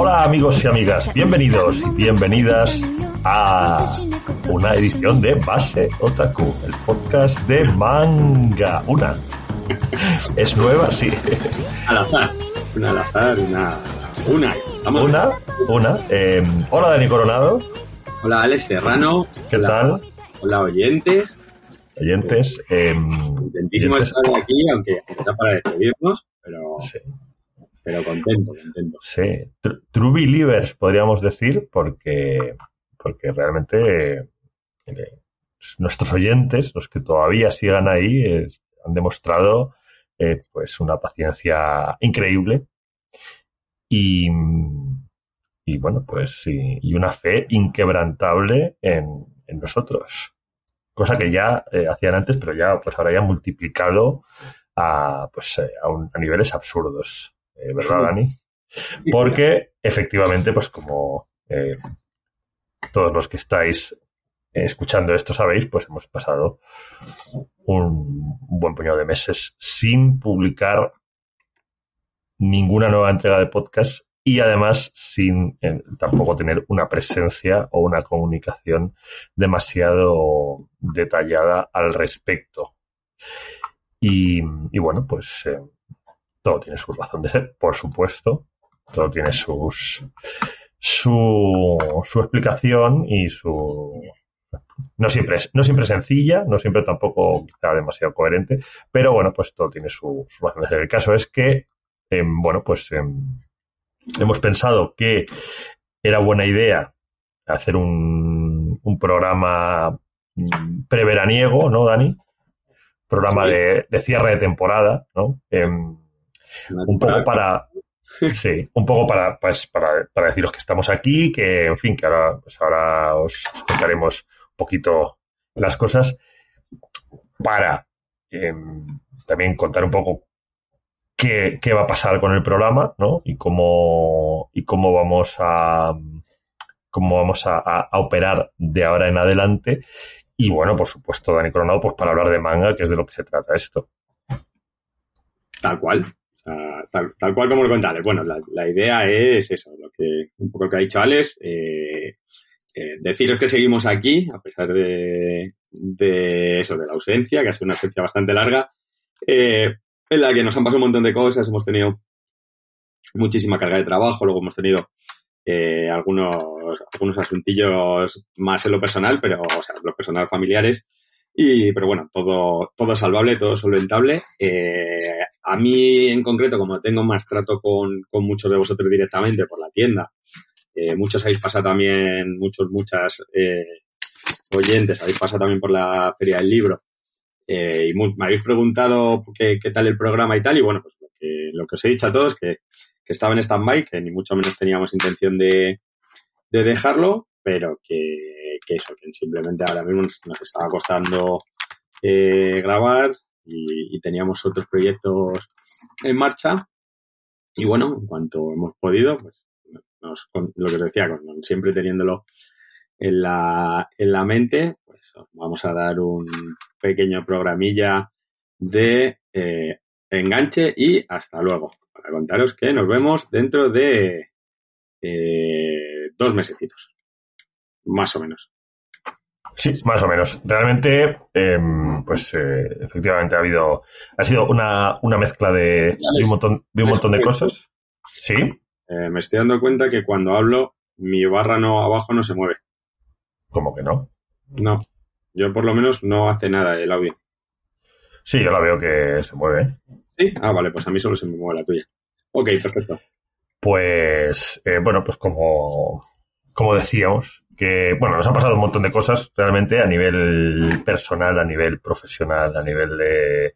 Hola amigos y amigas, bienvenidos y bienvenidas a una edición de Base Otaku, el podcast de manga. Una. Es nueva, sí. Al azar. Una al azar, una. Una. Vamos. Una, una. Eh, hola Dani Coronado. Hola Alex Serrano. ¿Qué Hola. tal? Hola oyentes. Oyentes. eh, Contentísimo estar aquí, aunque está para despedirnos, pero, Sí, pero contento, contento. sí. Tr- True Believers, podríamos decir, porque, porque realmente eh, nuestros oyentes, los que todavía sigan ahí, han demostrado eh, pues una paciencia increíble y, y bueno, pues sí, y una fe inquebrantable en, en nosotros. Cosa que ya eh, hacían antes, pero ya pues ahora ya multiplicado a, pues, a, un- a niveles absurdos. Eh, ¿Verdad, Dani? Porque efectivamente, pues como eh, todos los que estáis escuchando esto sabéis, pues hemos pasado un, un buen puñado de meses sin publicar ninguna nueva entrega de podcast y además sin eh, tampoco tener una presencia o una comunicación demasiado detallada al respecto. Y, y bueno, pues eh, todo tiene su razón de ser, por supuesto. Todo tiene sus su, su explicación y su no siempre es no siempre sencilla, no siempre tampoco quizá demasiado coherente, pero bueno, pues todo tiene su, su razón de ser. El caso es que em, bueno, pues em, hemos pensado que era buena idea hacer un, un programa mm, preveraniego, ¿no, Dani? Programa Sí. de, de cierre de temporada, ¿no? Em, un poco para sí un poco para pues para, para deciros que estamos aquí que en fin que ahora pues ahora os, os contaremos un poquito las cosas para em, también contar un poco qué, qué va a pasar con el programa no y cómo y cómo vamos a cómo vamos a, a- a operar de ahora en adelante. Y bueno por supuesto Dani Coronado pues para hablar de manga que es de lo que se trata esto. Tal cual. Tal, cual como lo contales. Bueno, la, la idea es eso, lo que, un poco lo que ha dicho Alex. eh, eh, deciros que seguimos aquí, a pesar de, eso, de la ausencia, que ha sido una ausencia bastante larga, eh, en la que nos han pasado un montón de cosas, hemos tenido muchísima carga de trabajo, luego hemos tenido algunos, algunos asuntillos más en lo personal, pero, o sea, lo personal familiares, y, pero bueno, todo, todo salvable, todo solventable. A mí en concreto, como tengo más trato con, con muchos de vosotros directamente por la tienda, eh, muchos habéis pasado también, muchos, muchas eh, oyentes habéis pasado también por la Feria del Libro eh, y mu- me habéis preguntado qué, qué tal el programa y tal, y bueno, pues lo que, lo que os he dicho a todos, que, que estaba en stand-by, que ni mucho menos teníamos intención de, de dejarlo, pero que, que eso, que simplemente ahora mismo nos, nos estaba costando eh, grabar y, teníamos otros proyectos en marcha. Y bueno, en cuanto hemos podido, pues nos- con lo que os decía, con- siempre teniéndolo en la, en la mente, pues os vamos a dar un pequeño programilla de eh, enganche y hasta luego. Para contaros que nos vemos dentro de eh, dos mesecitos. Más o menos. Sí, más o menos. Realmente, em, pues eh, efectivamente ha habido, ha sido una, una mezcla de, de un montón, de un montón de cosas. Sí, Eh, me estoy dando cuenta que cuando hablo, mi barra no abajo no se mueve. como que no. No. Yo por lo menos no hace nada el audio. Sí, yo la veo que se mueve. ¿Sí? Ah, vale, pues a mí solo se me mueve la tuya. Ok, perfecto. pues, eh, bueno, pues como, como decíamos, que, bueno, nos han pasado un montón de cosas realmente a nivel personal, a nivel profesional, a nivel de,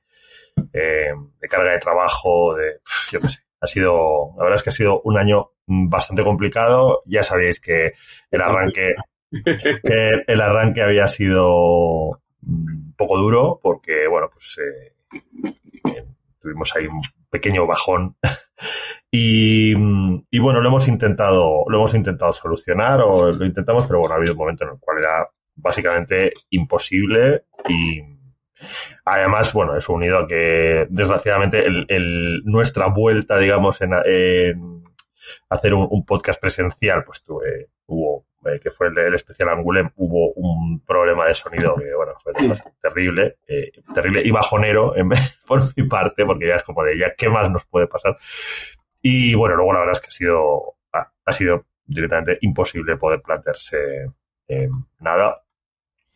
eh, de carga de trabajo, de, yo qué sé. Ha sido, la verdad es que ha sido un año bastante complicado. Ya sabéis que el arranque, que el arranque había sido un poco duro porque, bueno, pues eh, tuvimos ahí un pequeño bajón y, bueno, lo hemos intentado, lo hemos intentado solucionar o lo intentamos, pero bueno, ha habido un momento en el cual era básicamente imposible y además, bueno, eso unido a que desgraciadamente el, nuestra vuelta, digamos, en, en hacer un, un, podcast presencial, pues tuve, hubo eh, que fue el, el, especial Angulem, hubo un problema de sonido que, bueno, fue terrible, eh, terrible y bajonero en, por mi parte, porque ya es como de, ya, ¿qué más nos puede pasar? Y bueno, luego la verdad es que ha sido, ha, ha sido directamente imposible poder plantearse eh, nada.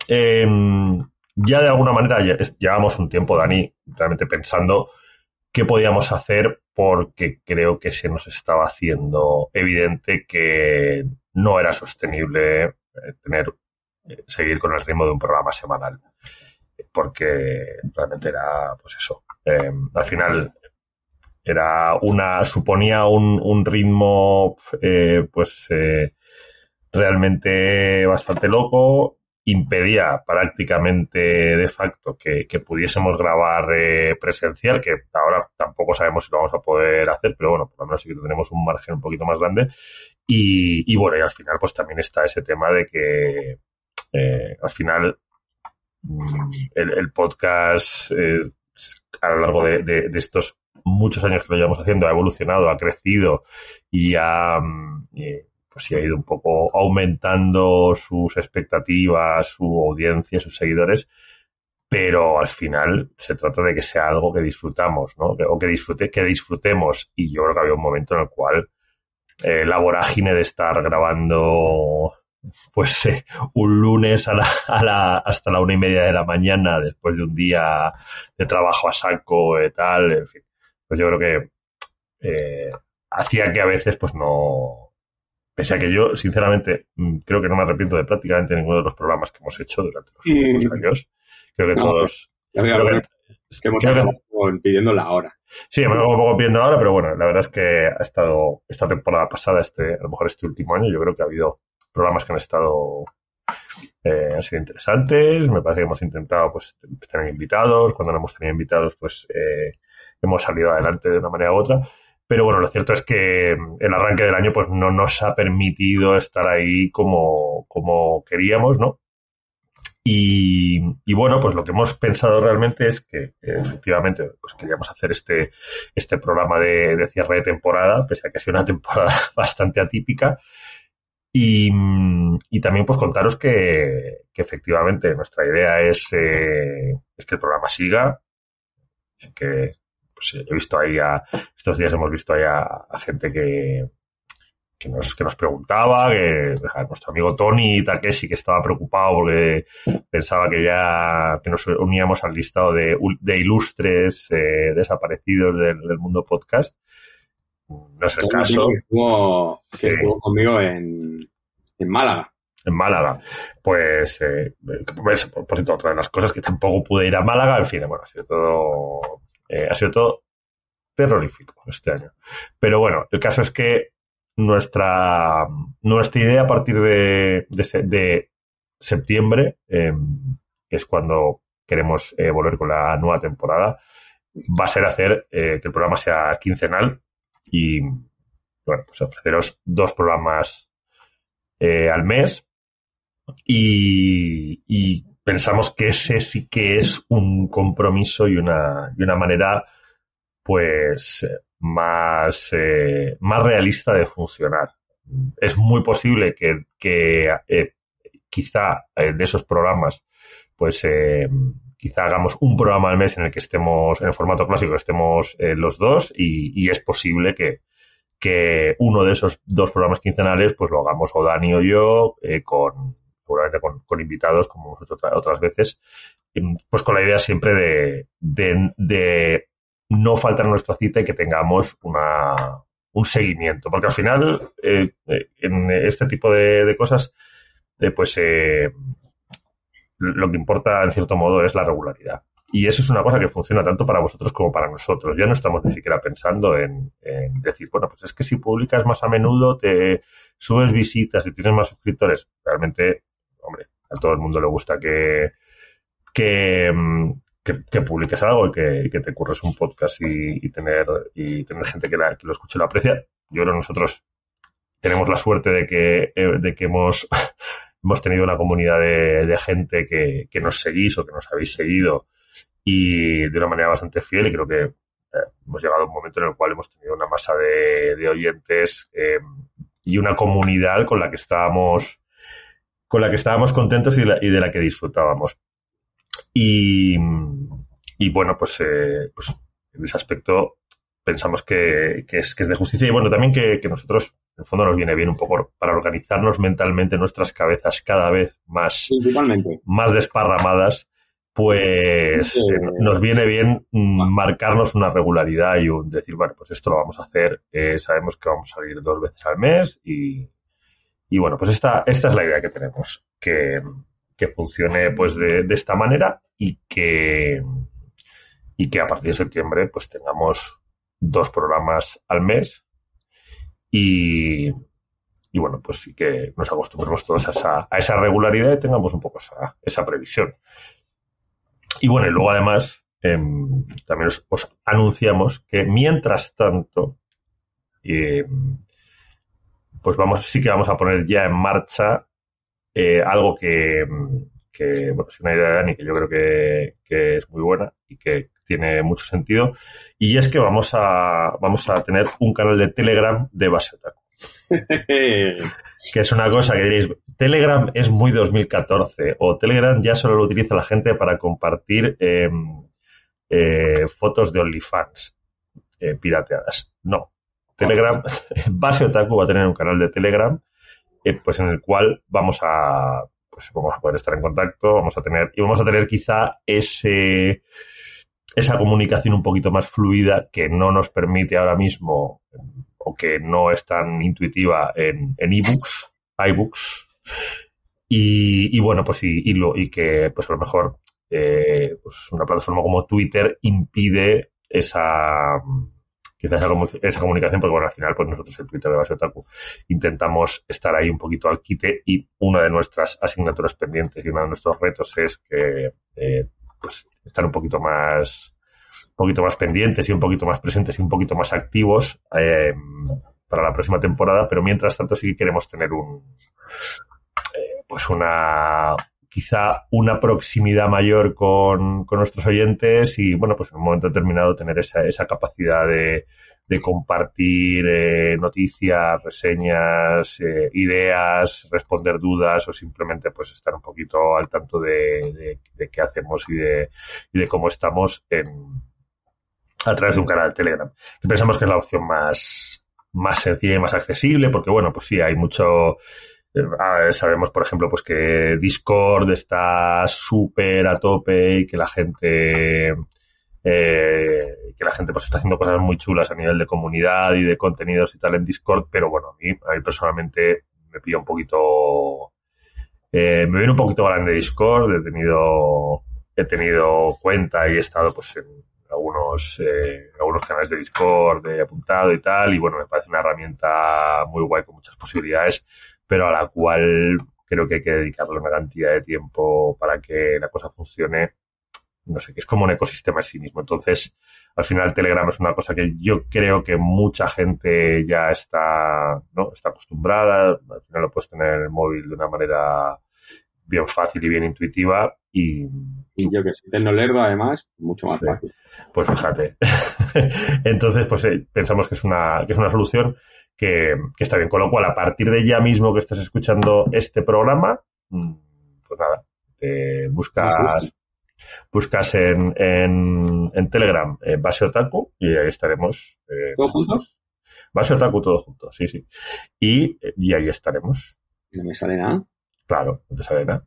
Em, ya de alguna manera llevamos un tiempo, Dani, realmente pensando qué podíamos hacer porque creo que se nos estaba haciendo evidente que no era sostenible eh, tener eh, seguir con el ritmo de un programa semanal porque realmente era pues eso eh, al final era una suponía un, un ritmo eh, pues realmente bastante loco impedía prácticamente de facto que, pudiésemos grabar eh, presencial, que ahora tampoco sabemos si lo vamos a poder hacer, pero bueno, por lo menos sí que tenemos un margen un poquito más grande. Y, y bueno, y al final pues también está ese tema de que eh, al final mm, el, podcast eh, a lo largo de, de, estos muchos años que lo llevamos haciendo ha evolucionado, ha crecido y ha... Pues sí ha ido un poco aumentando sus expectativas, su audiencia, sus seguidores, pero al final se trata de que sea algo que disfrutamos, ¿no? O que disfrute, que disfrutemos. Y yo creo que había un momento en el cual eh, la vorágine de estar grabando pues eh, un lunes a la, a la, hasta la una y media de la mañana, después de un día de trabajo a saco y tal, en fin. Pues yo creo que eh, hacía que a veces pues no, Pese a que yo, sinceramente, mm, creo que no me arrepiento de prácticamente ninguno de los programas que hemos hecho durante los últimos sí. años. Creo que no, todos. Ya creo que, es que hemos estado que, pidiendo la hora. Sí, hemos estado un poco pidiendo la hora, pero bueno, la verdad es que ha estado esta temporada pasada, este, a lo mejor este último año, yo creo que ha habido programas que han estado eh, han sido interesantes. Me parece que hemos intentado pues tener invitados. Cuando no hemos tenido invitados, pues eh, hemos salido adelante de una manera u otra. Pero bueno, lo cierto es que el arranque del año pues no nos ha permitido estar ahí como, como queríamos, ¿no? Y, y, bueno, pues lo que hemos pensado realmente es que efectivamente pues queríamos hacer este, este programa de, de cierre de temporada, pese a que ha sido una temporada bastante atípica. Y, y también pues contaros que, que, efectivamente nuestra idea es, eh, que el programa siga, que pues he visto ahí a, estos días hemos visto ahí a, a gente que, que nos, que nos preguntaba, que nuestro amigo Tony Takeshi que estaba preocupado porque pensaba que ya que nos uníamos al listado de, de ilustres eh, desaparecidos del, del, mundo podcast. No es el Tony caso. Que estuvo, que sí. estuvo conmigo en, en Málaga en Málaga. Pues, eh, pues, por cierto, otra de las cosas que tampoco pude ir a Málaga, en fin, bueno, ha sido todo eh, ha sido todo terrorífico este año. Pero bueno, el caso es que nuestra, nuestra idea a partir de, de, septiembre, eh, que es cuando queremos eh, volver con la nueva temporada, va a ser hacer eh, que el programa sea quincenal y, bueno, pues ofreceros dos programas al mes y pensamos que ese sí que es un compromiso y una, y una manera pues más, eh, más realista de funcionar. Es muy posible que, que eh, quizá eh, de esos programas pues quizá hagamos un programa al mes en el que estemos en el formato clásico estemos eh, los dos y, y, es posible que, que uno de esos dos programas quincenales pues lo hagamos o Dani o yo con seguramente con, invitados, como hemos hecho otra, otras veces, pues con la idea siempre de, de, no faltar a nuestra cita y que tengamos una, un seguimiento, porque al final eh, eh, en este tipo de, cosas, eh, pues lo que importa en cierto modo es la regularidad. Y eso es una cosa que funciona tanto para vosotros como para nosotros. Ya no estamos ni siquiera pensando en, decir, bueno, pues es que si publicas más a menudo, te subes visitas y tienes más suscriptores. Realmente, hombre, a todo el mundo le gusta que, que, mm, que, publiques algo y que, te curres un podcast y, tener, y tener gente que, lo escuche y lo aprecia. Yo creo que nosotros tenemos la suerte de que, eh, de que hemos, hemos tenido una comunidad de, gente que, que, nos seguís o que nos habéis seguido y de una manera bastante fiel y creo que eh, hemos llegado a un momento en el cual hemos tenido una masa de, oyentes eh, y una comunidad con la que estábamos con la que estábamos contentos y de la que disfrutábamos. Y, bueno, pues, eh, pues, en ese aspecto pensamos que, es, que es de justicia y bueno, también que, nosotros, en el fondo, nos viene bien un poco para organizarnos mentalmente nuestras cabezas cada vez más, más desparramadas, pues eh, nos viene bien mm, marcarnos una regularidad y un decir, bueno, pues esto lo vamos a hacer, eh, sabemos que vamos a salir dos veces al mes y, y bueno, pues esta, esta es la idea que tenemos, que, que funcione pues de, de, esta manera y que, y que a partir de septiembre pues tengamos dos programas al mes y, y bueno, pues sí que nos acostumbremos todos a esa, a esa regularidad y tengamos un poco esa, esa previsión. Y bueno, y luego además em, también os, anunciamos que mientras tanto, em, pues vamos, sí que vamos a poner ya en marcha eh, algo que, que, bueno, es una idea de Dani que yo creo que, es muy buena y que tiene mucho sentido. Y es que vamos a, vamos a tener un canal de Telegram de base otaku. que es una cosa que diréis, Telegram es muy 2014 o Telegram ya solo lo utiliza la gente para compartir em, eh, fotos de OnlyFans eh, pirateadas. No. Telegram, base otaku va a tener un canal de Telegram eh, pues en el cual vamos a pues vamos a poder estar en contacto, vamos a tener, y vamos a tener quizá ese, esa comunicación un poquito más fluida que no nos permite ahora mismo o que no es tan intuitiva en, en ebooks, iBooks. Y, y, bueno, pues y, y, lo, y que pues a lo mejor eh, pues una plataforma como Twitter impide esa, esa, comunicación, porque bueno, al final, pues nosotros en Twitter de Base Otaku intentamos estar ahí un poquito al quite y una de nuestras asignaturas pendientes y uno de nuestros retos es que, eh, pues, estar un poquito más, un poquito más pendientes y un poquito más presentes y un poquito más activos eh, para la próxima temporada, pero mientras tanto sí queremos tener un, eh, pues una, quizá una proximidad mayor con, nuestros oyentes y, bueno, pues en un momento determinado tener esa, esa capacidad de, compartir eh, noticias, reseñas, eh, ideas, responder dudas o simplemente pues estar un poquito al tanto de, qué hacemos y de, y de cómo estamos en, a través de un canal de Telegram. Que pensamos que es la opción más, más sencilla y más accesible porque, bueno, pues sí, hay mucho eh, sabemos, por ejemplo, pues que Discord está súper a tope y que la gente eh, que la gente pues está haciendo cosas muy chulas a nivel de comunidad y de contenidos y tal en Discord, pero bueno, a mí, a mí personalmente me pilla un poquito eh, me viene un poquito grande Discord, he tenido he tenido cuenta y he estado pues en algunos eh, algunos canales de Discord he apuntado y tal y bueno, me parece una herramienta muy guay con muchas posibilidades pero a la cual creo que hay que dedicarle una cantidad de tiempo para que la cosa funcione. No sé, que es como un ecosistema en sí mismo. Entonces, al final Telegram es una cosa que yo creo que mucha gente ya está, ¿no? está acostumbrada. Al final lo puedes tener en el móvil de una manera bien fácil y bien intuitiva y, y yo que soy tecnolerdo además mucho más fácil pues fíjate entonces pues eh, pensamos que es una que es una solución que, está bien. Con lo cual, a partir de ya mismo que estás escuchando este programa, mm, pues nada, te buscas, buscas en, en, Telegram eh, Base Otaku y ahí estaremos. Eh, ¿Todos juntos? Base Otaku, todo junto, sí, sí. Y, y ahí estaremos. ¿No me sale nada? Claro, no te sale nada.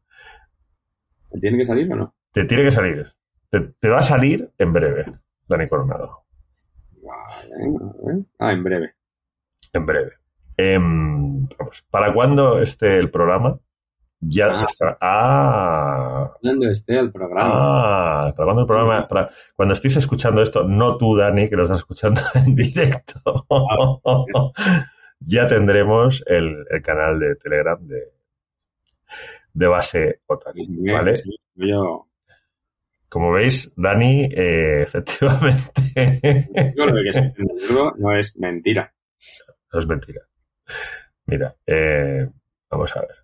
¿Te tiene que salir o no? Te tiene que salir. Te, va a salir en breve, Dani Coronado. Ah, en breve. En breve. Vamos, ¿Para cuándo esté el programa? Ya Ah. está. Ah. ¿Cuándo esté el programa? Ah, ¿para cuándo el programa? Para, cuando estéis escuchando esto, no tú, Dani, que lo estás escuchando en directo, ya tendremos el, el canal de Telegram de, de base Otaku, Sí, ¿vale? sí, yo, Como veis, Dani, eh, efectivamente, yo de que es no es mentira. No es mentira. Mira, eh, vamos a ver.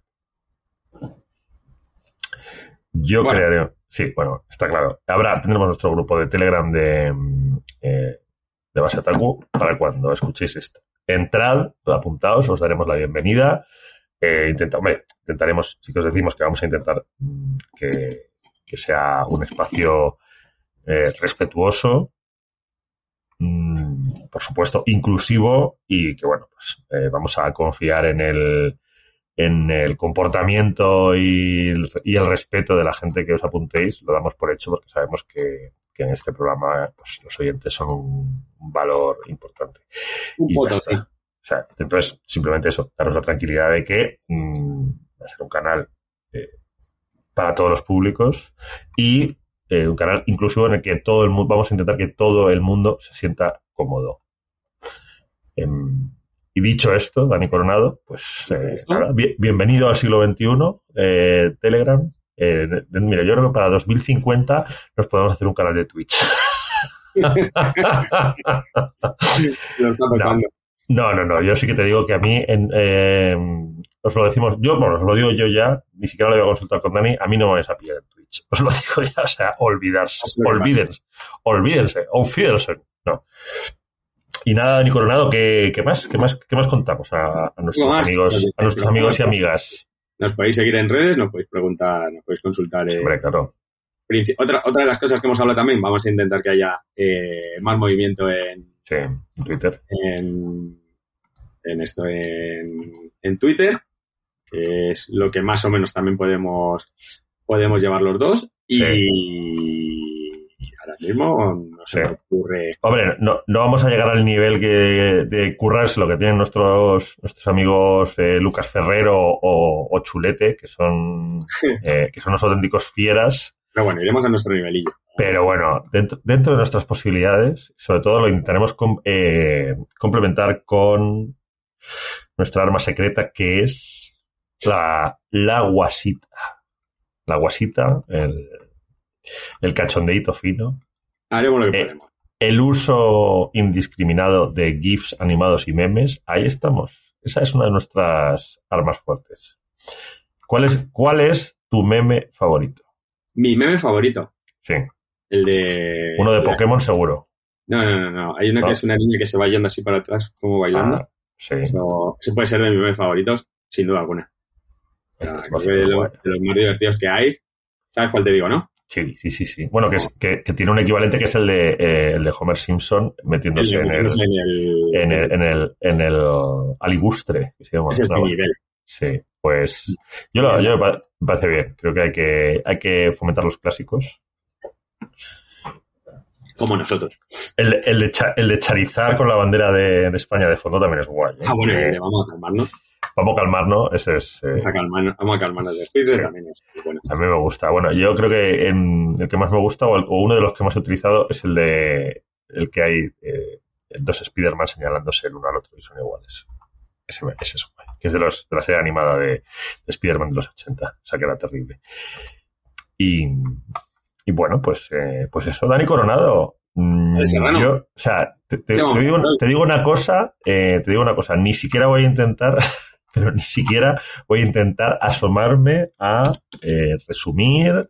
Yo Bueno. crearé. Sí, bueno, está claro. Habrá, tendremos nuestro grupo de Telegram de, mm, eh, de Base Otaku para cuando escuchéis esto. Entrad, apuntaos, os daremos la bienvenida. Eh, intenta- hombre, intentaremos, sí que os decimos que vamos a intentar mm, que, que sea un espacio eh, respetuoso, por supuesto, inclusivo y que, bueno, pues eh, vamos a confiar en el, en el comportamiento y el, y el respeto de la gente que os apuntéis. Lo damos por hecho porque sabemos que, que en este programa pues, los oyentes son un, un valor importante. Un Y sí. O sea, entonces, simplemente eso, daros la tranquilidad de que mm, va a ser un canal eh, para todos los públicos y eh, un canal inclusivo en el que todo el mundo, vamos a intentar que todo el mundo se sienta cómodo. Em, y dicho esto, Dani Coronado, pues eh, ¿Esto? nada, bien- bienvenido al siglo XXI, eh, Telegram. Eh, mira, yo creo que para 2050 nos podemos hacer un canal de Twitch. Lo está petando. No, no, no. Yo sí que te digo que a mí, en, eh, os lo decimos, yo, bueno, os lo digo yo ya, ni siquiera lo voy a consultar con Dani, a mí no me vais a pillar en Twitch. Os lo digo ya, o sea, olvidarse, olvídense, olvídense, olvídense. No. Y nada, Dani Coronado, ¿qué, qué más? ¿Qué más, qué más contamos a, a nuestros más? amigos, a nuestros amigos y amigas? Nos podéis seguir en redes, nos podéis preguntar, nos podéis consultar. eh, Hombre, claro. otra, otra de las cosas que hemos hablado también, vamos a intentar que haya eh, más movimiento en, Sí, Twitter. en, en esto en, en Twitter, que es lo que más o menos también podemos, podemos llevar los dos. Y, ahora mismo no se Sí. me ocurre. Hombre, no, no vamos a llegar al nivel que, de currarse lo que tienen nuestros, nuestros amigos eh, Lucas Ferrero o, o Chulete, que son, eh, que son unos auténticos fieras. Pero bueno, iremos a nuestro nivelillo. Pero bueno, dentro, dentro de nuestras posibilidades, sobre todo lo intentaremos com- eh, complementar con nuestra arma secreta, que es la, la guasita. La guasita, el, el cachondeíto fino, Haremos lo que Eh, podemos. el uso indiscriminado de GIFs animados y memes, ahí estamos. Esa es una de nuestras armas fuertes. ¿Cuál es, cuál es tu meme favorito? Mi meme favorito, Sí, el de. uno de Pokémon seguro. No, no, no, no. Hay una ¿No? que es una niña que se va yendo así para atrás, como bailando. Ah, sí. Eso, ese puede ser de mis memes favoritos, sin duda alguna. O sea, Va a creo ser que de, los, de los más divertidos que hay. ¿Sabes cuál te digo, no? Sí, sí, sí, sí. Bueno, que, es- que, que tiene un equivalente que es el de, eh, el de Homer Simpson metiéndose El- en el, en el- en el, en el, en el aligustre, que se llama. ese es ¿no? mi nivel. Sí, pues yo, lo, yo me pa- me parece bien. Creo que hay que, hay que fomentar los clásicos. Como nosotros. El, el, de, Cha- el de Charizard con la bandera de, de España de fondo también es guay. ¿eh? Ah, bueno, Eh, vamos a calmarnos. Vamos a calmarnos, ese es. eh, Vamos a calmarnos, vamos a calmarnos de Twitter Sí. también es bueno. a mí me gusta. Bueno, yo creo que en- el que más me gusta, o, el- o uno de los que más he utilizado, es el de el que hay eh, dos Spider-Man señalándose el uno al otro y son iguales. Ese, ese es que es de, los, de la serie animada de, de Spider-Man de los 80. O sea, que era terrible. Y, y bueno, pues, eh, pues eso, Dani Coronado. mm, yo, o sea, te digo una cosa, eh, te digo una cosa, ni siquiera voy a intentar, pero ni siquiera voy a intentar asomarme a eh, resumir,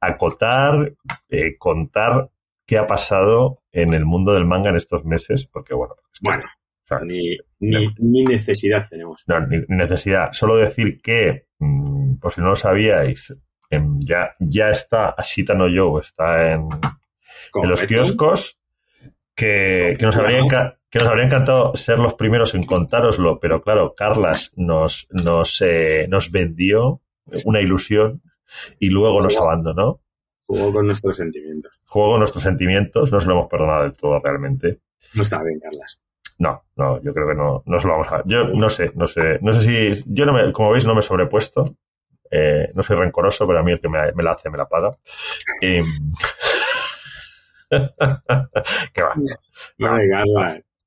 acotar, eh, contar qué ha pasado en el mundo del manga en estos meses, porque bueno, es que- Bueno, o sea, ni, ni, ni necesidad tenemos. no, ni necesidad. Solo decir que, mm, por si no lo sabíais, em, ya, ya está Ashita no Yo, está en, en los kioscos, que, que, nos habría enca- que nos habría encantado ser los primeros en contároslo, pero claro, Carlas nos, nos, eh, nos vendió una ilusión y luego nos abandonó. Jugó con nuestros sentimientos. Juego nuestros sentimientos, no se lo hemos perdonado del todo realmente. No está bien, Carlas. No, no, yo creo que no, no se lo vamos a. Yo no sé, no sé, no sé si. Yo no me, como veis, no me he sobrepuesto. Eh, no soy rencoroso, pero a mí el que me, me la hace me la paga. Y... ¿Qué va? No, no,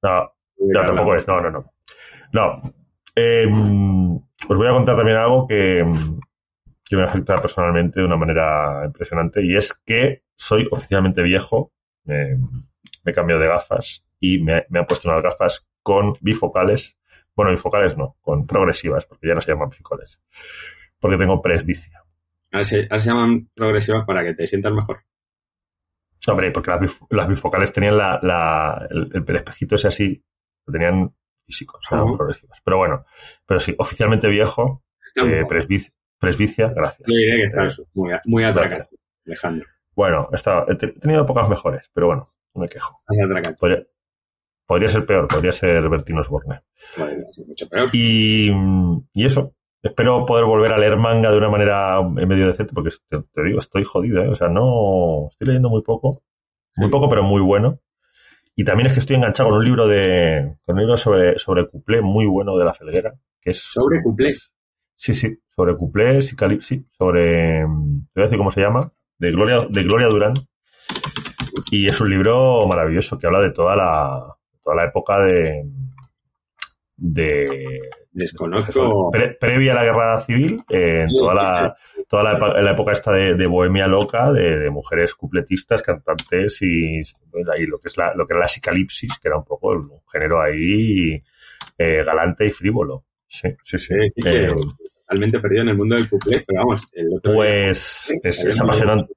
no, no tampoco es. No, no, no. No. Eh, os voy a contar también algo que, que me afecta personalmente de una manera impresionante y es que soy oficialmente viejo. Me, me he cambiado de gafas y me, me han puesto unas gafas con bifocales. Bueno, bifocales no, con progresivas, porque ya no se llaman bifocales. Porque tengo presbicia. Ahora se, ahora se llaman progresivas para que te sientas mejor. Hombre, porque las, las bifocales tenían la, la- el, el espejito ese así, lo tenían eran Ajá. progresivas. Pero bueno, pero sí, oficialmente viejo, eh, presbicia, gracias. Diré que Eh, muy, muy atracado, Alejandro. bueno, he, tenido pocas mejores, pero bueno, no me quejo. Podría, podría ser peor, podría ser Bertino Osborne. Es mucho peor. Y, y eso, espero poder volver a leer manga de una manera medio decente, porque te, te digo, estoy jodido, ¿eh? O sea, no. Estoy leyendo muy poco, muy Sí. poco, pero muy bueno. Y también es que estoy enganchado con un libro de. con un libro sobre, sobre cuplé muy bueno de la Felguera, que es. ¿Sobre cuplé? Sí, sí, sobre cuplé, sí, sí, sobre. Te voy a decir cómo se llama, de Gloria, de Gloria Durán. Y es un libro maravilloso que habla de toda la, toda la época de. De Desconozco. Pre- previa a la guerra civil, eh, en toda la, toda la, la época esta de, de bohemia loca, de, de mujeres cupletistas, cantantes y, y lo que es la, lo que era la psicalipsis, que era un poco un género ahí eh, galante y frívolo. Sí, sí, sí. Eh, totalmente perdido en el mundo del cuplé, pero vamos, el otro día pues es, es apasionante.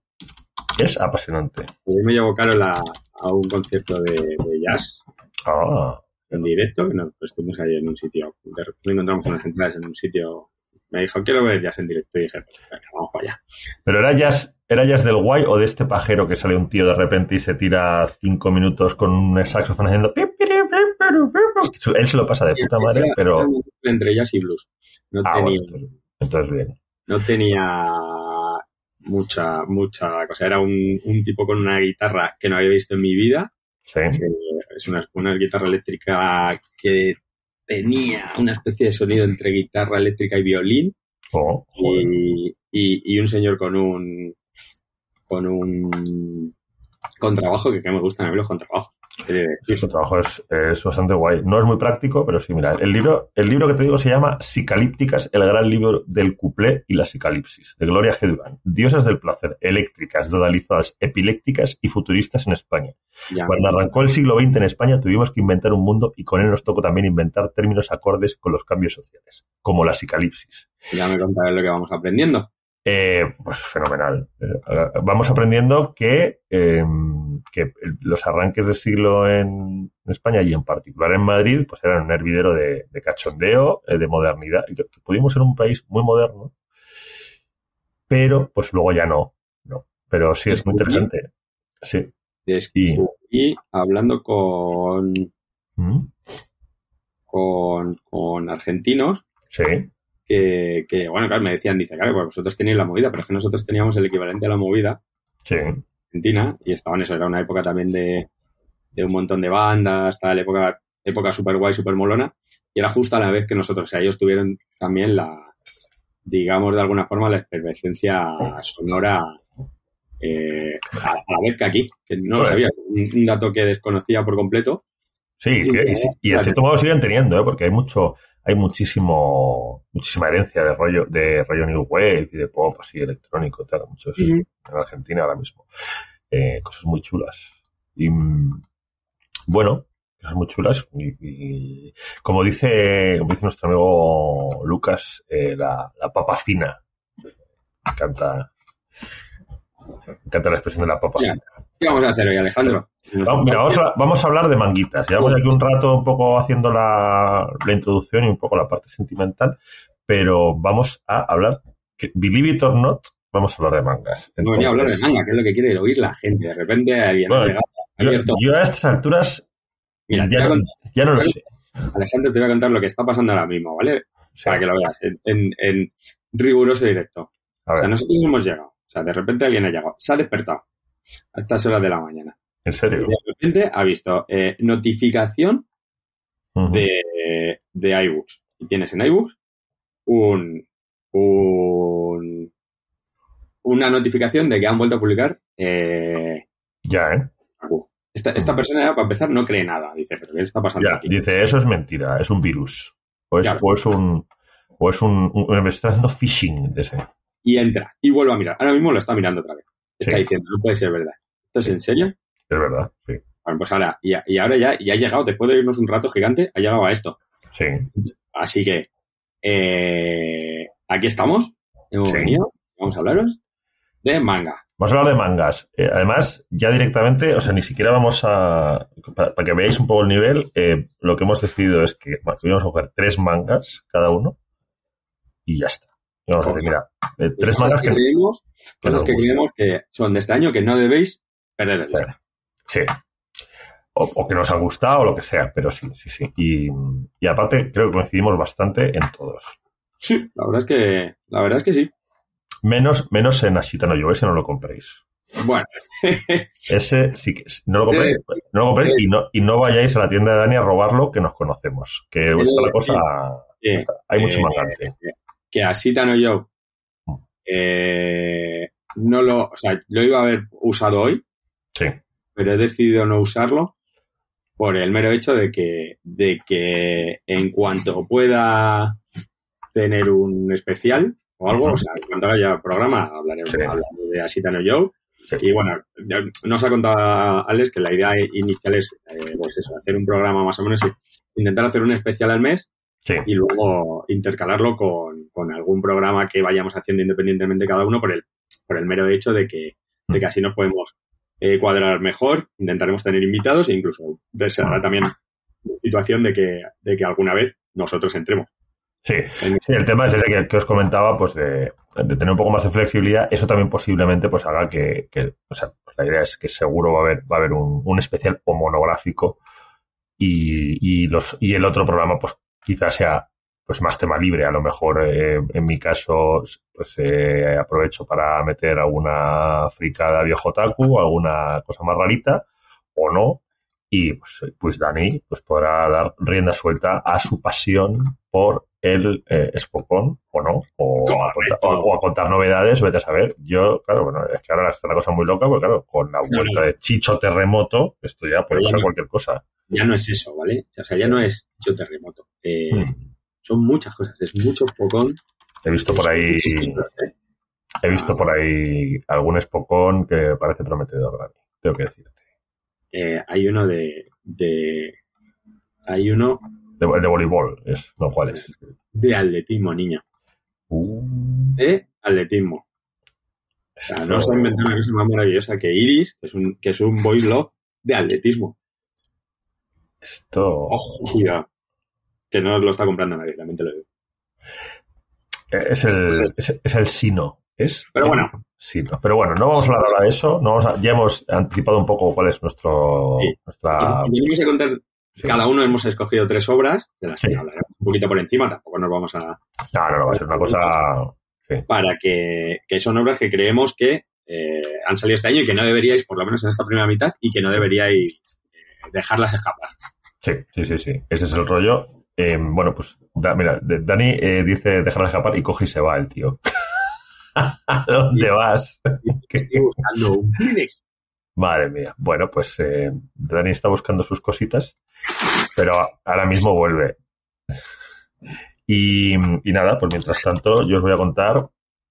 Es apasionante. Me llevó Carol a, a un concierto de, de jazz Ah, en directo, que nos pues, estuvimos ahí en un sitio, repente encontramos unas entradas en un sitio, me dijo, quiero ver jazz en directo, y dije, pues venga, vamos para allá. pero era jazz, era jazz del guay o de este pajero que sale un tío de repente y se tira cinco minutos con un saxofón haciendo él se lo pasa de puta madre, pero entre jazz y blues. No ah, tenía, bueno, entonces, entonces bien. no tenía mucha, mucha cosa. Era un, un tipo con una guitarra que no había visto en mi vida, Sí. es una, una guitarra eléctrica que tenía una especie de sonido entre guitarra eléctrica y violín Oh, y, y un señor con un con un contrabajo que, que me gustan a mí los contrabajos. Decir. Su trabajo es, es bastante guay. No es muy práctico, pero sí, mira, el libro, el libro que te digo se llama Psicalípticas, el gran libro del cuplé y la psicalipsis, de Gloria G. Durán. Diosas del placer, eléctricas, dodalizadas, epilépticas y futuristas en España. Ya, Cuando arrancó el siglo XX en España tuvimos que inventar un mundo y con él nos tocó también inventar términos acordes con los cambios sociales, como la psicalipsis. ya me contaré lo que vamos aprendiendo. Eh, pues fenomenal. Eh, vamos aprendiendo que, eh, que los arranques del siglo en España y en particular en Madrid, pues eran un hervidero de, de cachondeo, eh, de modernidad, y que pudimos ser un país muy moderno, pero pues luego ya no, no. Pero sí es muy interesante. Sí. Descubrí hablando con, Mm, con, con argentinos Sí. Que, que, bueno, claro, me decían, dice, claro, pues vosotros tenéis la movida, pero es que nosotros teníamos el equivalente a la movida Sí. Argentina y estaban eso, era una época también de, de un montón de bandas, tal, época, época super guay, super molona, y era justo a la vez que nosotros, o sea, ellos tuvieron también la, digamos de alguna forma, la efervescencia sonora eh, a, la vez que aquí, que no lo Joder. sabía, un, dato que desconocía por completo. Sí, sí, y, sí, y en cierto modo siguen teniendo, ¿eh? porque hay mucho, hay muchísimo, muchísima herencia de rollo, de rollo New Wave y de pop así electrónico, tal, muchos en Argentina ahora mismo. Eh, cosas muy chulas. Y mm, bueno, cosas muy chulas. Y, y como dice, como dice nuestro amigo Lucas, eh, la, la papa fina. Me encanta, me encanta la expresión de la papa Ya. fina. ¿Qué vamos a hacer hoy, Alejandro? Vamos, mira, vamos a, vamos a hablar de manguitas. Llevamos aquí un rato un poco haciendo la, la introducción y un poco la parte sentimental, pero vamos a hablar, que, believe it or not, vamos a hablar de mangas. No venía a hablar de Entonces, manga, que es lo que quiere oír la gente. De repente alguien Bueno, ha llegado, ha Yo, a estas alturas Mira, ya, no, contar- ya no lo sé. Alejandro, te voy a contar lo que está pasando ahora mismo, ¿vale? Sí, Para que lo veas, en, en, en riguroso directo. a O sea, nosotros hemos llegado. O sea, de repente alguien ha llegado. Se ha despertado a estas horas de la mañana. En serio. De repente ha visto eh, notificación de, de iBooks. Y tienes en iBooks un, un, una notificación de que han vuelto a publicar. Eh, ya, ¿eh? Esta, esta persona, para empezar, no cree nada. Dice, ¿pero qué está pasando ya, aquí? Dice, eso es mentira, es un virus. O es, o es un. O es un, un, Me está haciendo phishing de ese. Y entra, y vuelve a mirar. Ahora mismo lo está mirando otra vez. Está Sí. diciendo, no puede ser verdad. ¿Esto es en serio? Es verdad, sí. Bueno, pues ahora, y, y ahora ya, ya ha llegado, después de irnos un rato gigante, ha llegado a esto. Sí. Así que, eh, aquí estamos. Hemos Sí. venido. Vamos a hablaros de manga. Vamos a hablar de mangas. Eh, además, ya directamente, o sea, ni siquiera vamos a. Para, para que veáis un poco el nivel, eh, lo que hemos decidido es que bueno, vamos a coger tres mangas cada uno y ya está. Vamos a decir, mira, eh, tres mangas que, que. creemos, que cosas que creemos que son de este año que no debéis perder de vista. Sí. O, o que nos han gustado o lo que sea, pero sí, sí, sí. Y, y aparte, creo que coincidimos bastante en todos. Sí, la verdad es que, la verdad es que sí. Menos, menos en Ashita no Yo, ese no lo compréis. Bueno, Ese sí que no lo compréis, no lo compréis y no, y no vayáis a la tienda de Dani a robarlo, que nos conocemos. Que está la cosa. eh, está- hay mucho eh, mangante. que así no yo Mm. eh, no lo, o sea, lo iba a haber usado hoy, Sí, pero he decidido no usarlo por el mero hecho de que, de que en cuanto pueda tener un especial o algo, o sea, en cuanto haya programa, hablaremos, Sí. hablaremos de Asita no Joe. Sí. Y bueno, nos ha contado Alex que la idea inicial es, eh, pues eso, hacer un programa más o menos, intentar hacer un especial al mes sí, y luego intercalarlo con, con algún programa que vayamos haciendo independientemente cada uno por el, por el mero hecho de que, de que así nos podemos eh, cuadrar mejor, intentaremos tener invitados e incluso se dará también situación de que, de que alguna vez nosotros entremos. sí. Sí, el tema es ese que, que os comentaba, pues de, de tener un poco más de flexibilidad. Eso también posiblemente pues haga que, que- o sea, pues la idea es que seguro va a haber, va a haber un, un especial o monográfico y, y los, y el otro programa pues quizás sea pues más tema libre. A lo mejor eh, en mi caso pues eh, aprovecho para meter alguna fricada viejotaku, alguna cosa más rarita o no. Y pues, pues Dani pues podrá dar rienda suelta a su pasión por el eh, o no, o a, contar, o, o a contar novedades, vete a saber. Yo, claro, bueno, es que ahora está la cosa muy loca, porque claro, con la vuelta de Chicho Terremoto, esto ya puede pasar no. cualquier cosa. Ya no es eso, ¿vale? O sea, ya no es hecho terremoto. Eh, Hmm. Son muchas cosas, es mucho pocón. He visto por ahí, ¿eh? he visto por ahí algún Spokon que parece prometedor, Dani, tengo que decirte. Eh, hay uno de, de hay uno De, de voleibol, es, no, ¿cuál es? de atletismo, niño. Uh, De atletismo. O sea, no se ha inventado una cosa más maravillosa que Iris, que es un, que es un boy love de atletismo. esto, Ojo, cuidado. Que no lo está comprando nadie, también te lo digo. es el, es, es el Sino, ¿es? Pero bueno. Sino. Pero bueno, no vamos a hablar ahora de eso, no vamos a- ya hemos anticipado un poco cuál es nuestro, Sí. nuestra... Venimos a contar, Sí. cada uno hemos escogido tres obras, de las que Sí. hablaremos un poquito por encima, tampoco nos vamos a... No, no, no, va a ser una cosa... Para que, que son obras que creemos que eh, han salido este año y que no deberíais, por lo menos en esta primera mitad, y que no deberíais eh, dejarlas escapar. Sí, sí, sí, sí. Ese es el rollo. Eh, bueno, pues, da- mira, Dani eh, dice dejarla escapar y coge y se va el tío. ¿A dónde vas? Estoy buscando un Kleenex. Madre mía. Bueno, pues eh, Dani está buscando sus cositas, pero ahora mismo vuelve. Y, y nada, pues mientras tanto, yo os voy a contar.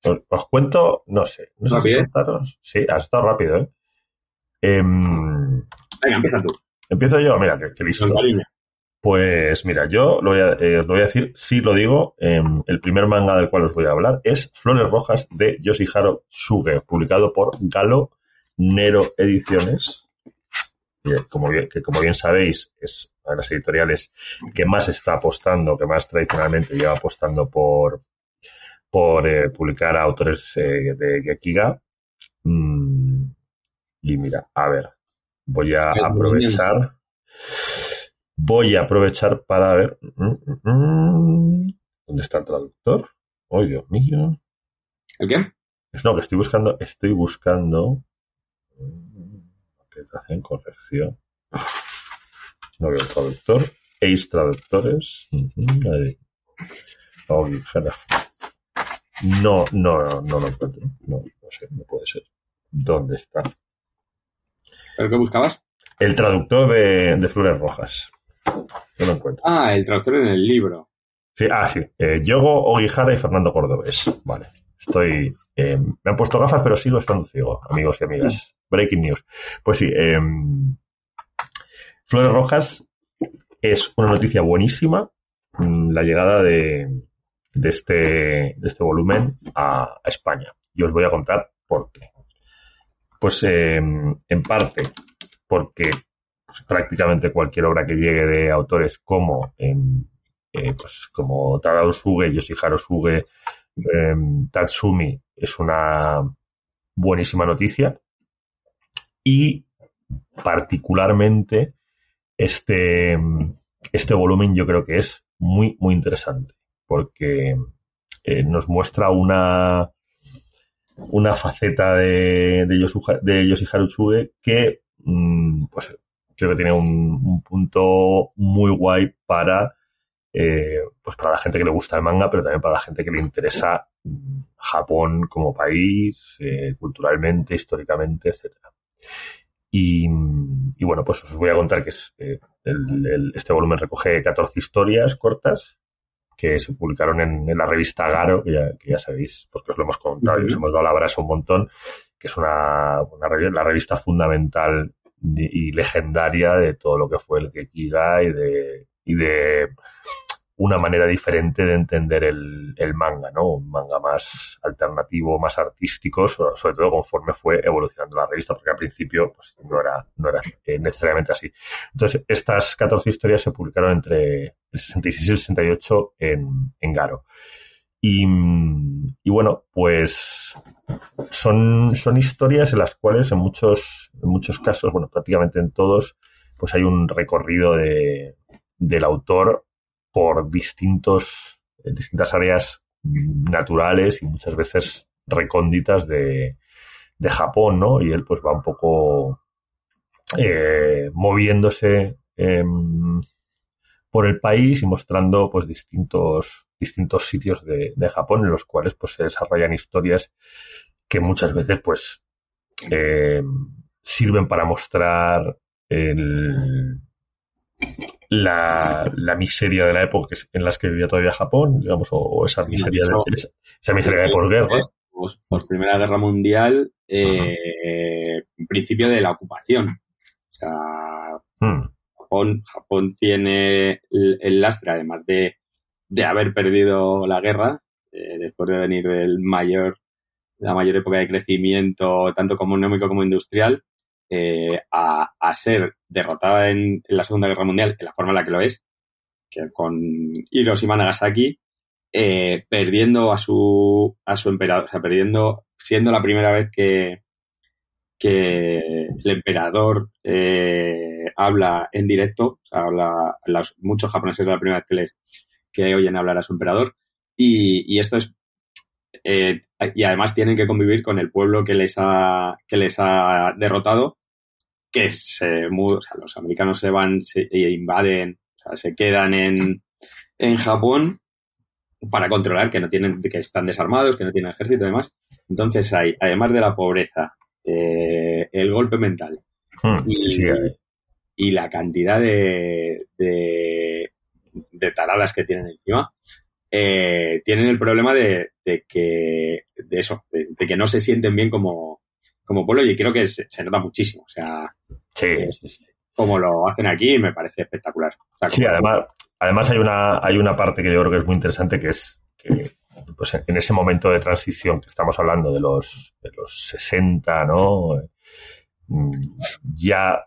Os, os cuento, no sé, no sé si Rápido, ¿eh? contaros. Sí, has estado rápido, ¿eh? Em, Venga, empieza tú, empiezo yo, mira, que, que listo. con cariño. Pues mira, yo lo voy a, eh, os lo voy a decir, sí lo digo, el primer manga del cual os voy a hablar es Flores Rojas de Yoshihiro Suge, publicado por Galo Nero Ediciones, que como bien, que como bien sabéis es una de las editoriales que más está apostando, que más tradicionalmente lleva apostando por, por eh, publicar a autores eh, de Gekiga. Mm, y mira, a ver, voy a aprovechar. Voy a aprovechar para ver. mm, mm, mm, ¿Dónde está el traductor? ¡Oh, Dios mío! ¿El qué? No, que estoy buscando. Estoy buscando. Que hacen corrección. No veo el traductor. Ace Traductores. No, no, no lo encuentro. No, no sé, no puede ser. ¿Dónde está? ¿El que buscabas? El traductor de, de Flores Rojas. No lo encuentro. Ah, el traductor en el libro. Sí, ah, sí. Eh, Yogo Oguijara y Fernando Cordobés. Vale. Estoy. Eh, me han puesto gafas, pero sigo estando ciego, amigos y amigas. Breaking news. Pues sí, eh, Flores Rojas es una noticia buenísima. mm, La llegada de, de, este, de este volumen a, a España. Y os voy a contar por qué. Pues en parte porque pues, prácticamente cualquier obra que llegue de autores como em, eh, pues como Tadao Suge, Yoshihiro Suge, em, Tatsumi es una buenísima noticia. Y particularmente este, este volumen yo creo que es muy muy interesante porque eh, nos muestra una una faceta de, de, Yosuha, que mm, pues creo que tiene un, un punto muy guay para eh, pues para la gente que le gusta el manga, pero también para la gente que le interesa mm, Japón como país, eh, culturalmente, históricamente, etcétera. Y, y, bueno, pues os voy a contar que es, eh, el, el, este volumen recoge 14 historias cortas que se publicaron en, en la revista Garo, que ya, que ya, sabéis, porque os lo hemos contado y os hemos dado la abrazo un montón, que es una, una la revista fundamental y legendaria de todo lo que fue el Gekiga y de, y de una manera diferente de entender el, el, manga, ¿no? Un manga más alternativo, más artístico, sobre, todo conforme fue evolucionando la revista, porque al principio pues, no era, no era necesariamente así. Entonces, estas 14 historias se publicaron entre el 66 y el 68 en, en Garo. Y, y, bueno, pues son, son historias en las cuales en muchos, en muchos casos, bueno, prácticamente en todos, pues hay un recorrido de, del autor por distintos, distintas áreas naturales y muchas veces recónditas de, de Japón, ¿no? Y él pues va un poco eh, moviéndose eh, por el país y mostrando pues distintos, distintos sitios de, de, Japón en los cuales pues se desarrollan historias que muchas veces pues eh, sirven para mostrar el, la, la, miseria de la época en las que vivía todavía Japón, digamos, o, o esa miseria de, esa, esa miseria de posguerra. Pues, por Primera Guerra Mundial, eh, principio de la ocupación. O sea, hmm. Japón, Japón tiene el, el, lastre, además de, de haber perdido la guerra, eh, después de venir el mayor, la mayor época de crecimiento, tanto económico como industrial, eh, a, ser derrotada en, la Segunda Guerra Mundial en la forma en la que lo es, que con Hiroshima Nagasaki, eh, perdiendo a su, a su emperador, o sea, perdiendo, siendo la primera vez que, que el emperador eh, habla en directo, o sea, habla, los, muchos japoneses es la primera vez que les que oyen hablar a su emperador, y, y esto es eh, y además tienen que convivir con el pueblo que les ha, que les ha derrotado que se, o sea, los americanos se van se, e invaden, o sea, se quedan en, en Japón para controlar que no tienen, que están desarmados, que no tienen ejército y demás. Entonces hay, además de la pobreza, eh, el golpe mental hmm, y, sí, sí, y, la cantidad de, de, de, taradas que tienen encima, eh, tienen el problema de, de que, de eso, de, de, que no se sienten bien como, como pueblo y creo que se, se nota muchísimo. O sea, sí, sí, sí. como lo hacen aquí me parece espectacular. O sea, sí, además, además hay una, hay una parte que yo creo que es muy interesante que es que pues en ese momento de transición que estamos hablando de los, de los 60, ¿no? Ya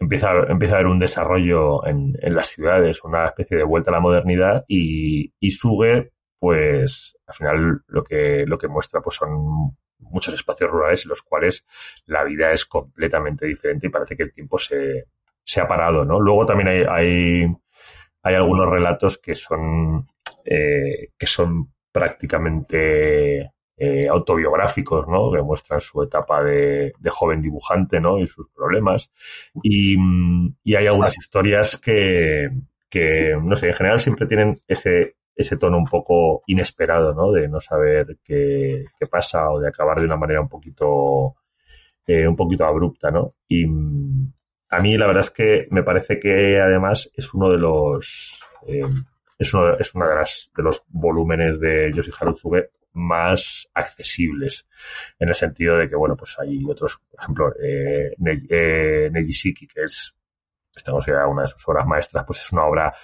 empieza, empieza a haber un desarrollo en, en, las ciudades, una especie de vuelta a la modernidad y, y Suge, pues al final lo que, lo que muestra pues son muchos espacios rurales en los cuales la vida es completamente diferente y parece que el tiempo se, se ha parado, ¿no? Luego también hay, hay, hay algunos relatos que son, eh, que son prácticamente eh, autobiográficos, ¿no? Que muestran su etapa de, de, joven dibujante, ¿no? Y sus problemas. Y, y hay algunas historias que, que, no sé, en general siempre tienen ese, ese tono un poco inesperado, ¿no? De no saber qué, qué pasa o de acabar de una manera un poquito, eh, un poquito abrupta, ¿no? Y a mí la verdad es que me parece que además es uno de los, eh, es, uno, es una de las, de los volúmenes de Yoshi Harutsuge más accesibles en el sentido de que bueno pues hay otros por ejemplo eh, eh Nejishiki que es esta considerada una de sus obras maestras pues es una obra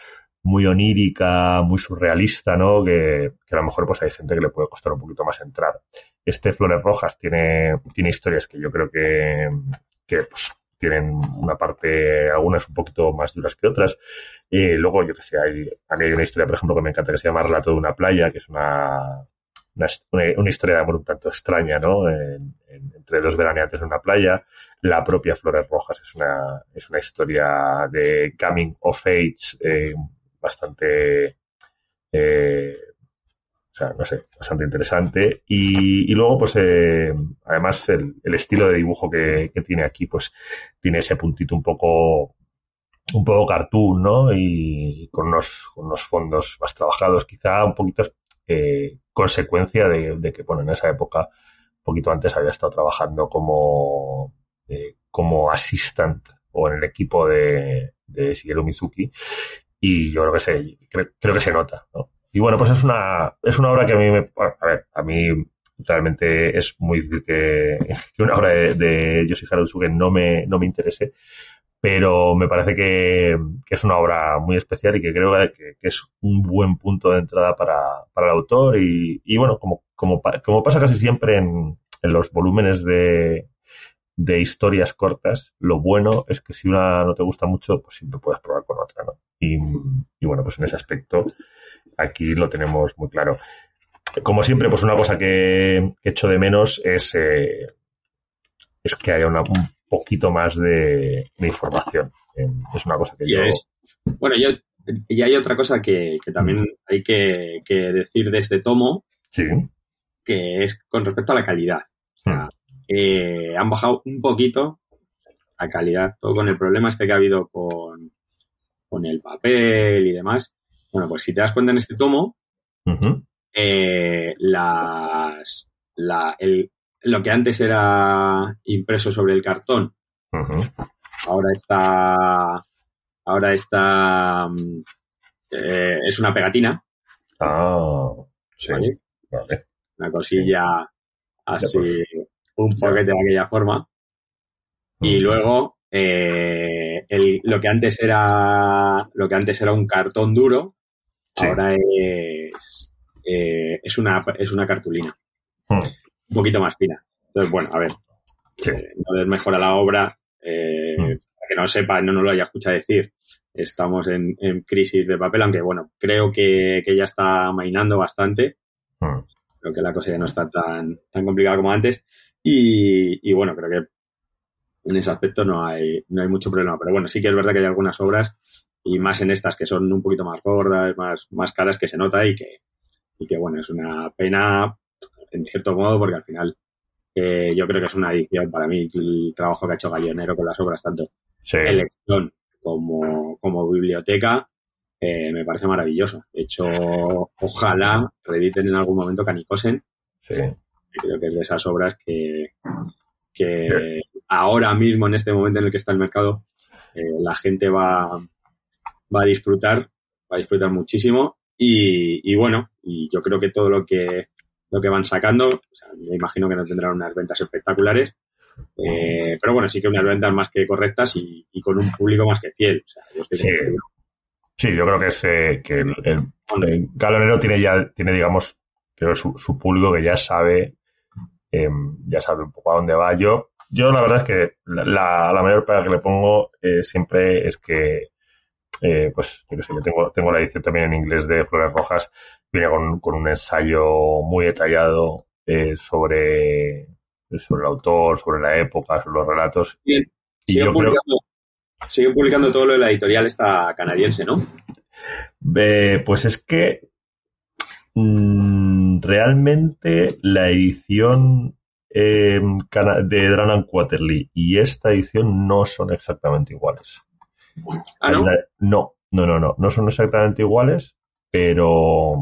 muy onírica, muy surrealista, ¿no? Que, a lo mejor pues hay gente que le puede costar un poquito más entrar. Este Flores Rojas tiene, tiene historias que yo creo que, que pues, tienen una parte, algunas un poquito más duras que otras. Y luego, yo que sé, hay, hay una historia, por ejemplo, que me encanta, que se llama Relato de una playa, que es una, una, historia de amor un tanto extraña, ¿no? entre dos veraneantes en una playa. La propia Flores Rojas es una, es una historia de coming of age eh, bastante, eh, o sea, no sé, bastante interesante. Y, luego, pues, eh, además, el, estilo de dibujo que, tiene aquí, pues, tiene ese puntito un poco, un poco cartoon, ¿no? Y con unos, unos fondos más trabajados, quizá un poquito eh, consecuencia de, que, bueno, en esa época, un poquito antes había estado trabajando como, como assistant o en el equipo de, de Shigeru Mizuki y yo creo que se, creo, que se nota, ¿no? Y bueno, pues es una, es una obra que a mí me, a ver, a mí realmente es muy difícil que, una obra de, de Yoshiharu no me, no me interese, pero me parece que, es una obra muy especial y que creo que, es un buen punto de entrada para, para el autor y, bueno, como, como, como pasa casi siempre en, en los volúmenes de, de historias cortas, lo bueno es que si una no te gusta mucho, pues siempre puedes probar con otra, ¿no? Y, bueno, pues en ese aspecto aquí lo tenemos muy claro. Como siempre, pues una cosa que, echo de menos es, eh, es que haya una, un poquito más de, información. Es una cosa que yo... bueno, yo, y hay otra cosa que, también hay que, decir de este tomo, sí. que es con respecto a la calidad. O eh, han bajado un poquito la calidad, todo con el problema este que ha habido con, con el papel y demás. Bueno, pues si te das cuenta en este tomo, eh, las, la, el, lo que antes era impreso sobre el cartón, ahora está, ahora está, mm, eh, es una pegatina. Ah, sí. Una cosilla así un paquete de aquella forma. Y luego, eh, lo que antes era, lo que antes era un cartón duro, ahora es, eh, es una, es una cartulina. Un poquito más fina. Entonces, bueno, a ver, eh, no desmejora la obra, para que no sepa, no nos lo haya escuchado decir, estamos en, crisis de papel, aunque bueno, creo que, que ya está mainando bastante. Creo que la cosa ya no está tan, tan complicada como antes. Y, bueno, creo que en ese aspecto no hay, no hay mucho problema. Pero bueno, sí que es verdad que hay algunas obras, y más en estas que son un poquito más gordas, más, más caras, que se nota y que, y que bueno, es una pena en cierto modo, porque al final eh, yo creo que es una edición para mí el trabajo que ha hecho Gallonero con las obras, tanto elección como, como biblioteca, eh, me parece maravilloso. De hecho, ojalá reediten en algún momento Canicosen. Sí creo que es de esas obras que, que ahora mismo, en este momento en el que está el mercado, eh, la gente va, va a disfrutar, va a disfrutar muchísimo. Y, bueno, y yo creo que todo lo que, lo que van sacando, me imagino que no tendrán unas ventas espectaculares, eh, pero bueno, sí que unas ventas más que correctas y, con un público más que fiel. sí. yo creo que es eh, que el, el, galonero tiene ya, tiene digamos, pero su, su público que ya sabe Em, ya sabe un poco a dónde va. Yo, yo la verdad es que la, la mayor pega que le pongo eh, siempre es que, eh, pues, yo, sé, yo tengo, tengo la edición también en inglés de Flores Rojas, viene con, con un ensayo muy detallado eh, sobre, sobre el autor, sobre la época, sobre los relatos. Bien. Siguen, publicando, publicando todo lo de la editorial esta canadiense, ¿no? pues es que Mm, realmente la edición eh, de Dranan Quarterly y esta edición no son exactamente iguales. ¿Ah, no? no, no, no, no, no son exactamente iguales, pero,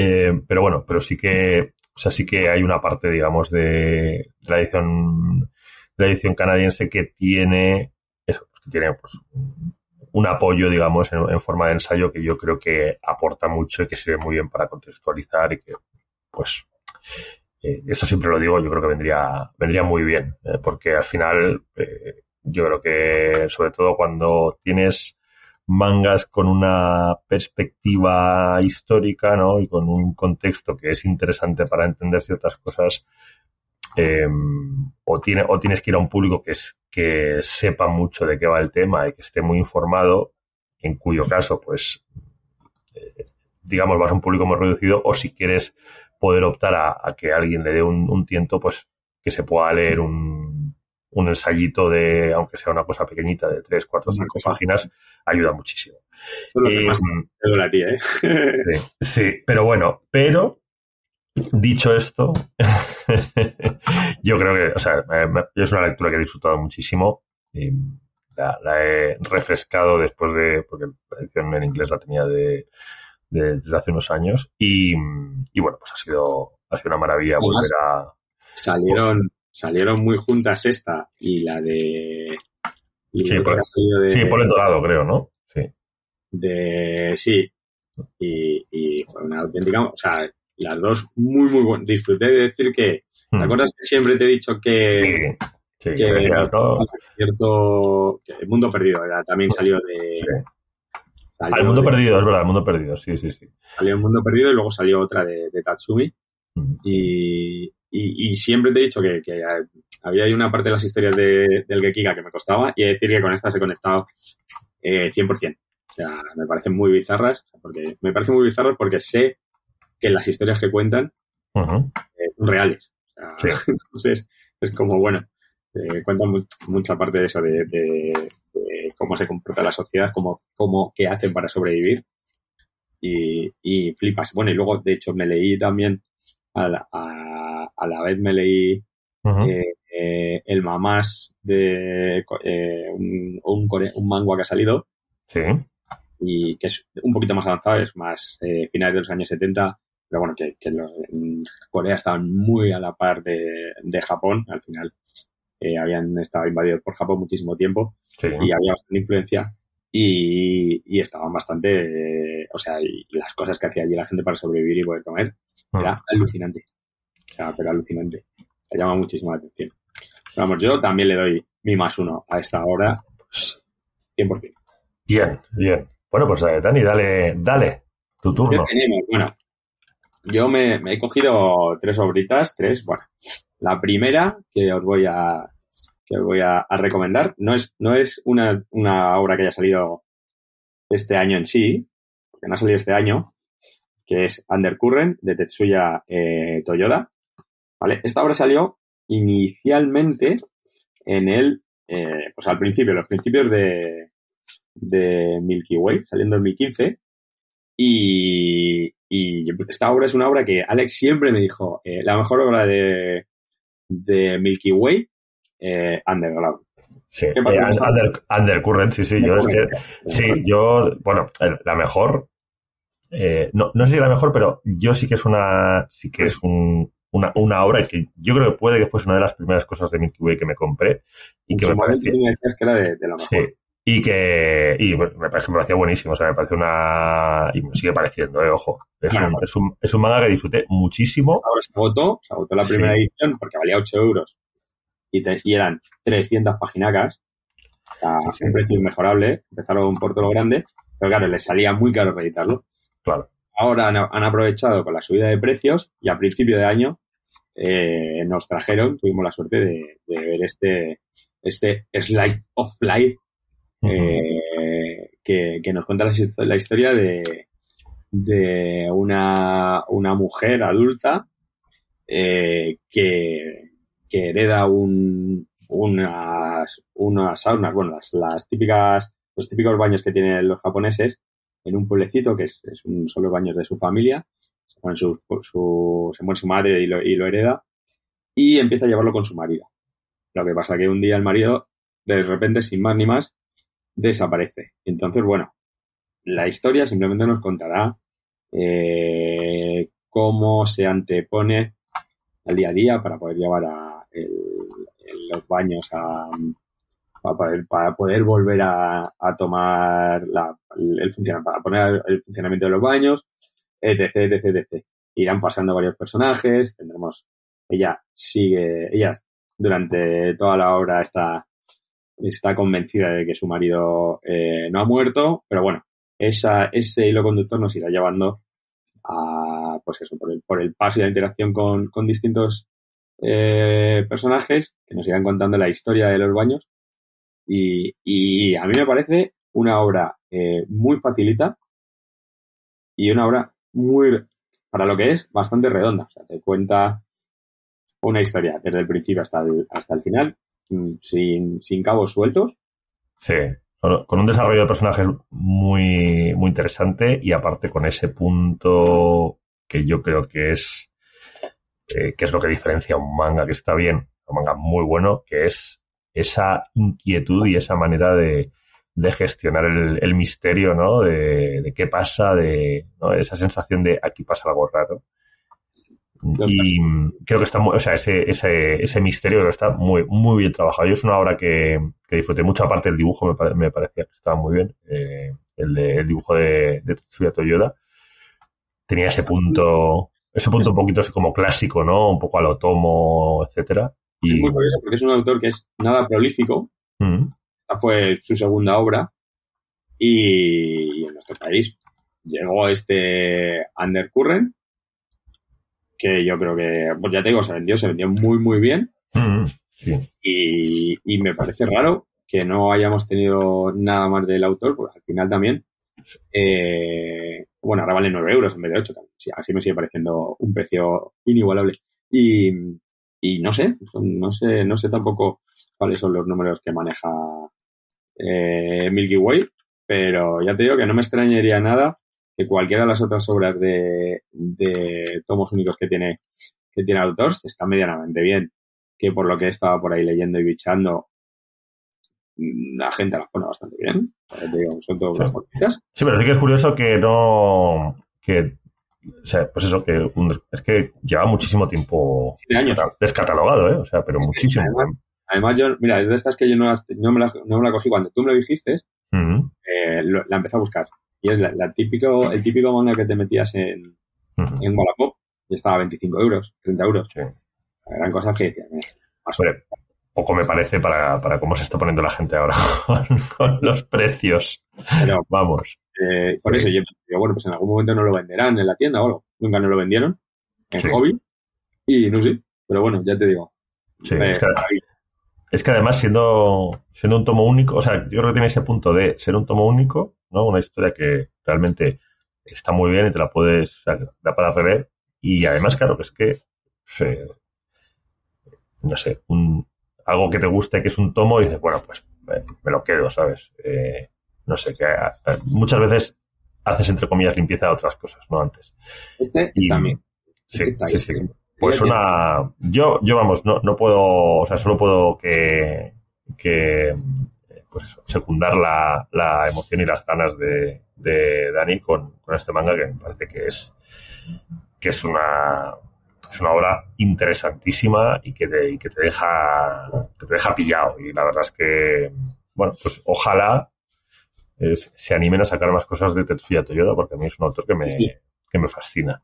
eh, pero bueno, pero sí que, o sea, sí que hay una parte, digamos, de, la edición, la edición canadiense que tiene, eso, que tiene pues, un apoyo, digamos, en, forma de ensayo que yo creo que aporta mucho y que sirve muy bien para contextualizar y que, pues, eh, esto siempre lo digo, yo creo que vendría, vendría muy bien, eh, porque al final, eh, yo creo que sobre todo cuando tienes mangas con una perspectiva histórica, ¿no? Y con un contexto que es interesante para entender ciertas cosas, o, tiene, o tienes que ir a un público que, es, que sepa mucho de qué va el tema y que esté muy informado, en cuyo caso, pues, digamos, vas a un público muy reducido, o si quieres poder optar a, que alguien le dé un, tiento, pues que se pueda leer un, un ensayito de, aunque sea una cosa pequeñita, de 3, 4, 5 páginas, ayuda muchísimo. Eh, ¿eh? sí, sí, pero bueno, pero dicho esto, yo creo que, o sea, es una lectura que he disfrutado muchísimo. Y la, la, he refrescado después de, porque la edición en inglés la tenía de, desde hace unos años y, bueno, pues ha sido, ha sido una maravilla volver a... Salieron, salieron muy juntas esta y la de... sí, por, el dorado, creo, ¿no? Sí. De, sí. Y, y fue una auténtica, o sea, las dos muy, muy buenas. Disfruté de decir que, ¿te hmm. acuerdas que siempre te he dicho que... Sí, que, cierto, que el mundo perdido también salió de, el mundo perdido, es verdad, el mundo perdido, sí, sí, sí. Salió el mundo perdido y luego salió otra de, Tatsumi. y, y, siempre te he dicho que, había ahí una parte de las historias de, del Gekiga que me costaba y decir que con estas he conectado eh, 100%. O sea, me parecen muy bizarras, porque me parecen muy bizarras porque sé que las historias que cuentan eh, son reales. O sea, Entonces, es como, bueno, eh, cuentan mucha parte de eso, de, cómo se comporta la sociedad, cómo, cómo qué hacen para sobrevivir. Y, y, flipas. Bueno, y luego, de hecho, me leí también, a la, a, la vez me leí eh, eh, el mamás de eh, un, un, un, manga que ha salido. Sí. Y que es un poquito más avanzado, es más finales de los años 70, pero bueno, que, que en Corea estaban muy a la par de, de Japón. Al final, habían estado invadidos por Japón muchísimo tiempo y había bastante influencia y, y estaban bastante, eh, o sea, y, las cosas que hacía allí la gente para sobrevivir y poder comer era alucinante. Sea, pero alucinante. Se llama muchísimo la atención. vamos, yo también le doy mi más uno a esta hora, 100%. Bien, bien. Bueno, pues eh, Dani, dale, dale, tu turno. Bueno, yo me, me, he cogido tres obritas, tres, bueno, la primera que os voy a, que os voy a, recomendar no es, no es una, una, obra que haya salido este año en sí, porque no ha salido este año, que es Undercurrent de Tetsuya eh, Toyoda. ¿Vale? Esta obra salió inicialmente en el, eh, pues al principio, los principios de, de Milky Way, saliendo en 2015. Y, y esta obra es una obra que Alex siempre me dijo, eh, la mejor obra de, de Milky Way eh, Underground. Sí, eh, Undercurrent, sí, sí, yo es que, sí, yo, bueno, la mejor, eh, no, no sé si la mejor, pero yo sí que es una, sí que es un, una, una obra que yo creo que puede que fuese una de las primeras cosas de Milky Way que me compré y que me parecía, que era de, la mejor. Sí, y que y me, parece, me parecía buenísimo, o sea, me parece una... y me sigue pareciendo, eh, ojo. Es, un, es, un, es un manga que disfruté muchísimo. Ahora se agotó, se agotó la primera edición porque valía 8 euros y, te, y eran 300 paginacas, sea, un precio inmejorable, empezaron por todo lo grande, pero claro, les salía muy caro reeditarlo. Claro. Ahora han, han, aprovechado con la subida de precios y a principio de año eh, nos trajeron, tuvimos la suerte de, de ver este, este Slide of Life eh, que, nos cuenta la, historia de, de una, una mujer adulta eh, que, que hereda un, unas, unas saunas, bueno, las, las, típicas, los típicos baños que tienen los japoneses en un pueblecito que es, un, son los baños de su familia, se muere su madre y lo, y lo hereda y empieza a llevarlo con su marido. Lo que pasa que un día el marido, de repente, sin más ni más, desaparece. Entonces, bueno, la historia simplemente nos contará eh, cómo se antepone al día a día para poder llevar a los baños a, para poder, para poder volver a, tomar el funcionamiento, para poner el funcionamiento de los baños, etc, etc, etc. Irán pasando varios personajes, tendremos, ella sigue, ella durante toda la obra está, está convencida de que su marido eh, no ha muerto, pero bueno, esa, ese hilo conductor nos irá llevando a, pues eso, por el, por el paso y la interacción con, con distintos eh, personajes que nos irán contando la historia de los baños y, y a mí me parece una obra eh, muy facilita y una obra muy, para lo que es, bastante redonda. O sea, te cuenta una historia desde el principio hasta el, hasta el final, mm, sin, sin cabos sueltos. Sí, con un desarrollo de personajes muy, muy interesante y aparte con ese punto que yo creo que es, eh, que es lo que diferencia un manga que está bien, un manga muy bueno, que es esa inquietud y esa manera de, gestionar el, misterio, ¿no? De, qué pasa, de esa sensación de aquí pasa algo raro. Y creo que está muy, o sea, ese, ese, ese misterio está muy, muy bien trabajado. Yo es una obra que, que disfruté mucho, aparte del dibujo me, me parecía que estaba muy bien, eh, el, de, el dibujo de, de Tetsuya Toyoda. Tenía ese punto, ese punto un poquito así como clásico, ¿no? Un poco al otomo, etcétera. Y... Es muy curioso porque es un autor que es nada prolífico. Mm. Esta fue su segunda obra. Y en nuestro país llegó este Undercurrent, que yo creo que, pues ya te digo, se vendió, se vendió muy, muy bien. Mm, y, y, me parece raro que no hayamos tenido nada más del autor, porque al final también, eh, bueno, ahora vale 9 euros en vez de 8, así me sigue pareciendo un precio inigualable. Y, y no sé, no sé, no sé tampoco cuáles son los números que maneja eh, Milky Way, pero ya te digo que no me extrañaría nada que cualquiera de las otras obras de, de tomos únicos que tiene que tiene Autors está medianamente bien. Que por lo que he estado por ahí leyendo y bichando, la gente las pone bastante bien. son todas sí. Sí, pero sí que es curioso que no. que o sea, pues eso, que es que lleva muchísimo tiempo descatalogado, ¿eh? O sea, pero muchísimo. Además, yo, mira, es de estas que yo no, no, me, la, no me la cogí cuando tú me lo dijiste, eh, la empecé a buscar. Y es la, típico, el típico manga que te metías en, en Wallapop y estaba a 25 euros, 30 euros. Sí. Eran cosas que decían, más poco me parece para, para cómo se está poniendo la gente ahora con, los precios. Pero, Vamos. Eh, por eso yo, bueno, pues en algún momento no lo venderán en la tienda o algo. Nunca no lo vendieron en hobby. Y no sé, pero bueno, ya te digo. Sí, eh, es, que, además siendo, siendo un tomo único, o sea, yo creo que tiene ese punto de ser un tomo único, ¿no? Una historia que realmente está muy bien y te la puedes, o sea, da para rever. Y además, claro, que es que, no sé, un, algo que te guste, que es un tomo, y dices, bueno, pues me lo quedo, ¿sabes? Eh, no sé, que eh, muchas veces haces, entre comillas, limpieza de otras cosas, ¿no? Antes. Este y, también. Sí, este sí, sí. Pues una... Yo, yo vamos, no, no puedo, o sea, solo puedo que, que pues secundar la, la emoción y las ganas de, de Dani con, con este manga que me parece que es que es una es una obra interesantísima y que te, que te deja que te deja pillado y la verdad es que bueno pues ojalá se animen a sacar más cosas de Tetsuya Toyoda porque a mí es un autor que me, que me fascina.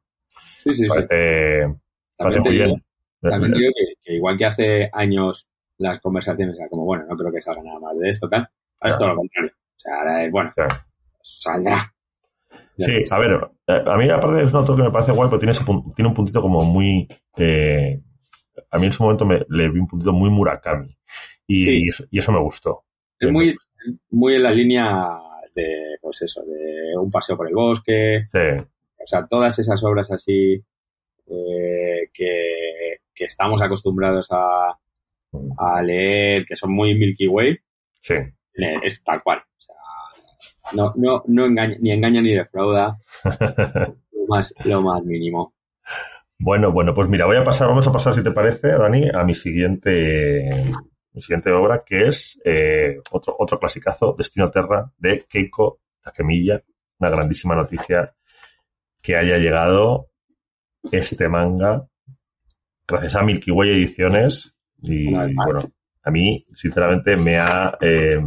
Sí sí, parece, También muy bien. también digo que, igual que hace años las conversaciones eran como bueno no creo que salga nada más de esto tal ahora es todo lo contrario. O sea ahora es bueno saldrá Sí, a ver, eh, a mí aparte es un autor que me parece guay, pero tiene, tiene un puntito como muy... Eh, a mí en su momento me, le vi un puntito muy Murakami y, y, eso, me gustó. Es muy, muy en la línea de, pues eso, de un paseo por el bosque. Sí. O sea, todas esas obras así eh, que, que, estamos acostumbrados a, a leer, que son muy Milky Way. Sí. Es tal cual. No, no, no engaña, ni engaña ni defrauda. lo, más, lo más mínimo. Bueno, bueno, pues mira, voy a pasar, vamos a pasar, si te parece, Dani, a mi siguiente, mi siguiente obra, que es eh, otro, otro clasicazo, Destino Terra, de Keiko Takemiya. Una grandísima noticia que haya llegado este manga gracias a Milky Way Ediciones. Y bueno, a mí, sinceramente, me ha, eh,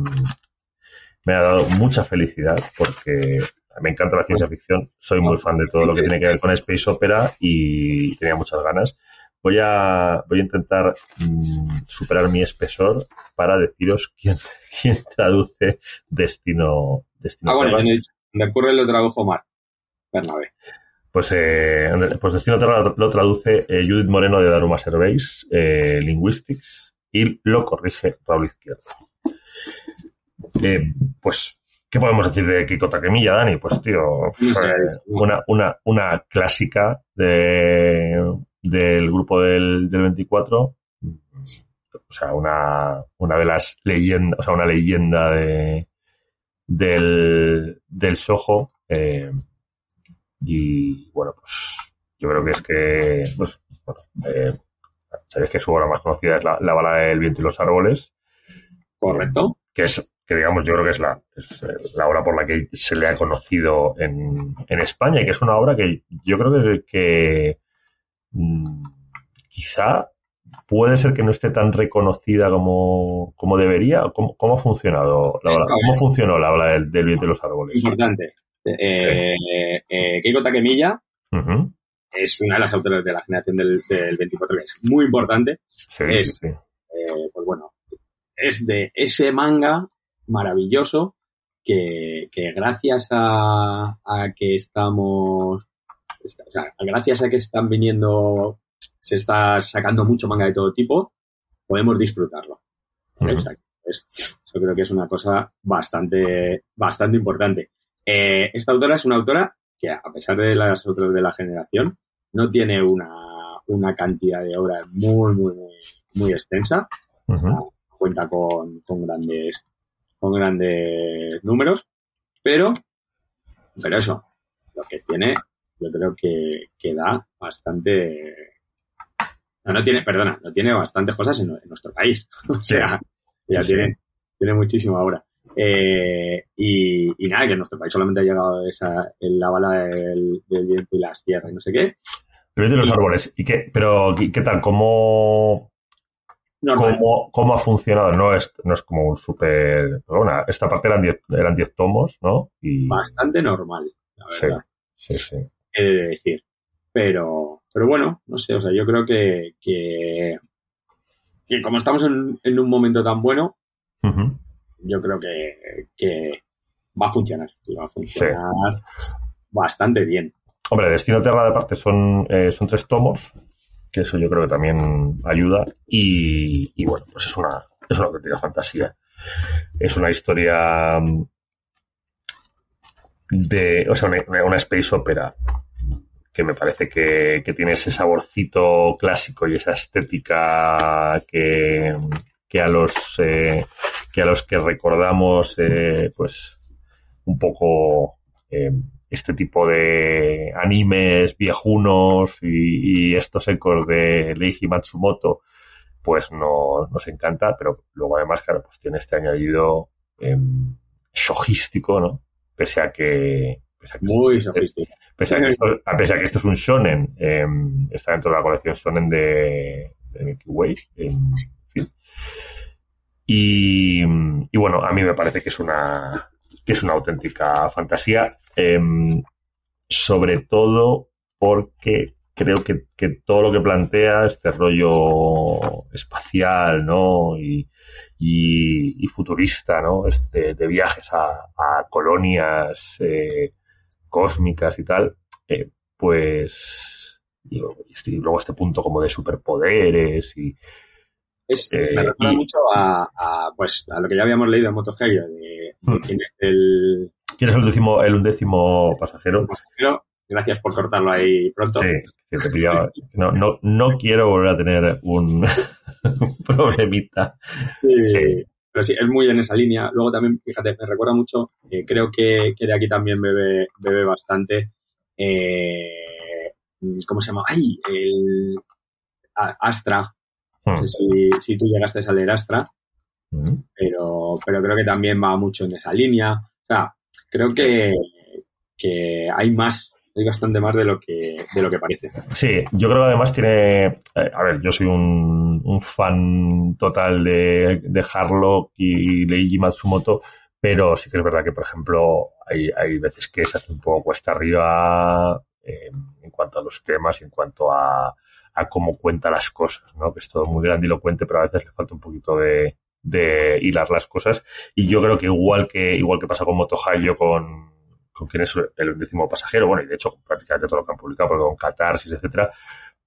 me ha dado mucha felicidad porque me encanta la ciencia ficción, soy muy fan de todo lo que tiene que ver con Space Opera y tenía muchas ganas. Voy a, voy a intentar mm, superar mi espesor para deciros quién, quién traduce Destino. Destino ah, bueno, me ocurre lo tradujo Mar Bernabé. Pues, eh, pues Destino Terra lo traduce eh, Judith Moreno de Daruma Surveys, eh, Linguistics, y lo corrige Raúl Izquierdo. Eh, pues ¿Qué podemos decir de Kiko Takemiya, Dani? Pues, tío, una, una, una clásica de, del grupo del, del 24. O sea, una, una de las leyendas, o sea, una leyenda de, del, del Soho. Eh, y bueno, pues yo creo que es que, pues, bueno, eh, sabéis que su obra más conocida es la, la bala del viento y los árboles. Correcto. Que es que digamos yo creo que es la, eh, la obra por la que se le ha conocido en, en España y que es una obra que yo creo que, que quizá puede ser que no esté tan reconocida como, como debería. ¿Cómo, ¿Cómo, ha funcionado la obra? ¿Cómo funcionó la obra del, del de los árboles? Importante. Eh, eh, Keiko Takemiya es una de las autoras de la generación del, del 24 que es muy importante. Sí, es, sí, sí. Eh, pues bueno, es de ese manga maravilloso que, que gracias a, a, que estamos, o sea, gracias a que están viniendo, se está sacando mucho manga de todo tipo, podemos disfrutarlo. Uh -huh. Exacto. Eso creo que es una cosa bastante, bastante importante. Eh, esta autora es una autora que, a pesar de las otras de la generación, no tiene una, una cantidad de obras muy, muy, muy, muy extensa. Uh -huh. Cuenta con, con grandes con grandes números, pero, pero eso, lo que tiene, yo creo que, que da bastante, no, no tiene, perdona, no tiene bastantes cosas en, en nuestro país. o sea, ya sí, tiene, sí. tiene muchísimo ahora. Eh, y, y, nada, que en nuestro país solamente ha llegado esa, la bala del, del viento y las tierras y no sé qué. Viento y los árboles. ¿Y qué, pero, ¿qué tal? ¿Cómo, Cómo, cómo, ha funcionado. No es, no es como un súper. Esta parte eran 10 eran diez tomos, ¿no? Y... Bastante normal, la verdad. Sí, sí, sí. He de decir. Pero, pero bueno, no sé, o sea, yo creo que, que, que como estamos en, en, un momento tan bueno, uh -huh. yo creo que, que, va a funcionar. Va a funcionar sí. bastante bien. Hombre, Destino Terra de parte son, eh, son tres tomos que eso yo creo que también ayuda y, y bueno, pues es una, es una auténtica fantasía. Es una historia de, o sea, una, una space opera que me parece que, que, tiene ese saborcito clásico y esa estética que, que a los eh, que a los que recordamos eh, pues un poco eh, este tipo de animes viejunos y, estos ecos de Leiji Matsumoto, pues no, nos encanta, pero luego además, claro, pues tiene este añadido eh, shojístico, ¿no? Pese a que... Pese a que Muy shojístico. Pese a, que esto, pese a que esto es un shonen, eh, está dentro de la colección shonen de, de Milky Way, en fin. Y, y bueno, a mí me parece que es una, que es una auténtica fantasía, eh, sobre todo porque creo que, que, todo lo que plantea, este rollo espacial, ¿no? Y, y, y futurista, ¿no? Este, de viajes a, a colonias eh, cósmicas y tal, eh, pues, y, y, luego este punto como de superpoderes y, es, eh, me recuerda mucho a, a, pues, a lo que ya habíamos leído en MotoGP, de, de hmm. quién es el... ¿Quién es el undécimo, el undécimo pasajero? El pasajero. Gracias por cortarlo ahí pronto. Sí, que te pillaba. No, no, no quiero volver a tener un, un problemita. Sí, sí, Pero sí, es muy en esa línea. Luego también, fíjate, me recuerda mucho, eh, creo que, que, de aquí también bebe, bebe bastante. Eh, ¿Cómo se llama? ¡Ay! El Astra, Hmm. Si, si, tú llegaste a leer Astra. pero, pero creo que también va mucho en esa línea. O sea, creo que, que hay más hay bastante más de lo que de lo que parece. Sí, yo creo que además tiene, eh, a ver, yo soy un, un fan total de, de Harlock y Leiji Matsumoto, pero sí que es verdad que, por ejemplo, hay, hay veces que se hace un poco cuesta arriba eh, en cuanto a los temas y en cuanto a, a cómo cuenta las cosas, ¿no? Que es todo muy grandilocuente, pero a veces le falta un poquito de, de hilar las cosas. Y yo creo que igual que, igual que pasa con Motohayo con con quién es el décimo pasajero, bueno, y de hecho prácticamente todo lo que han publicado, porque con Catarsis, etcétera,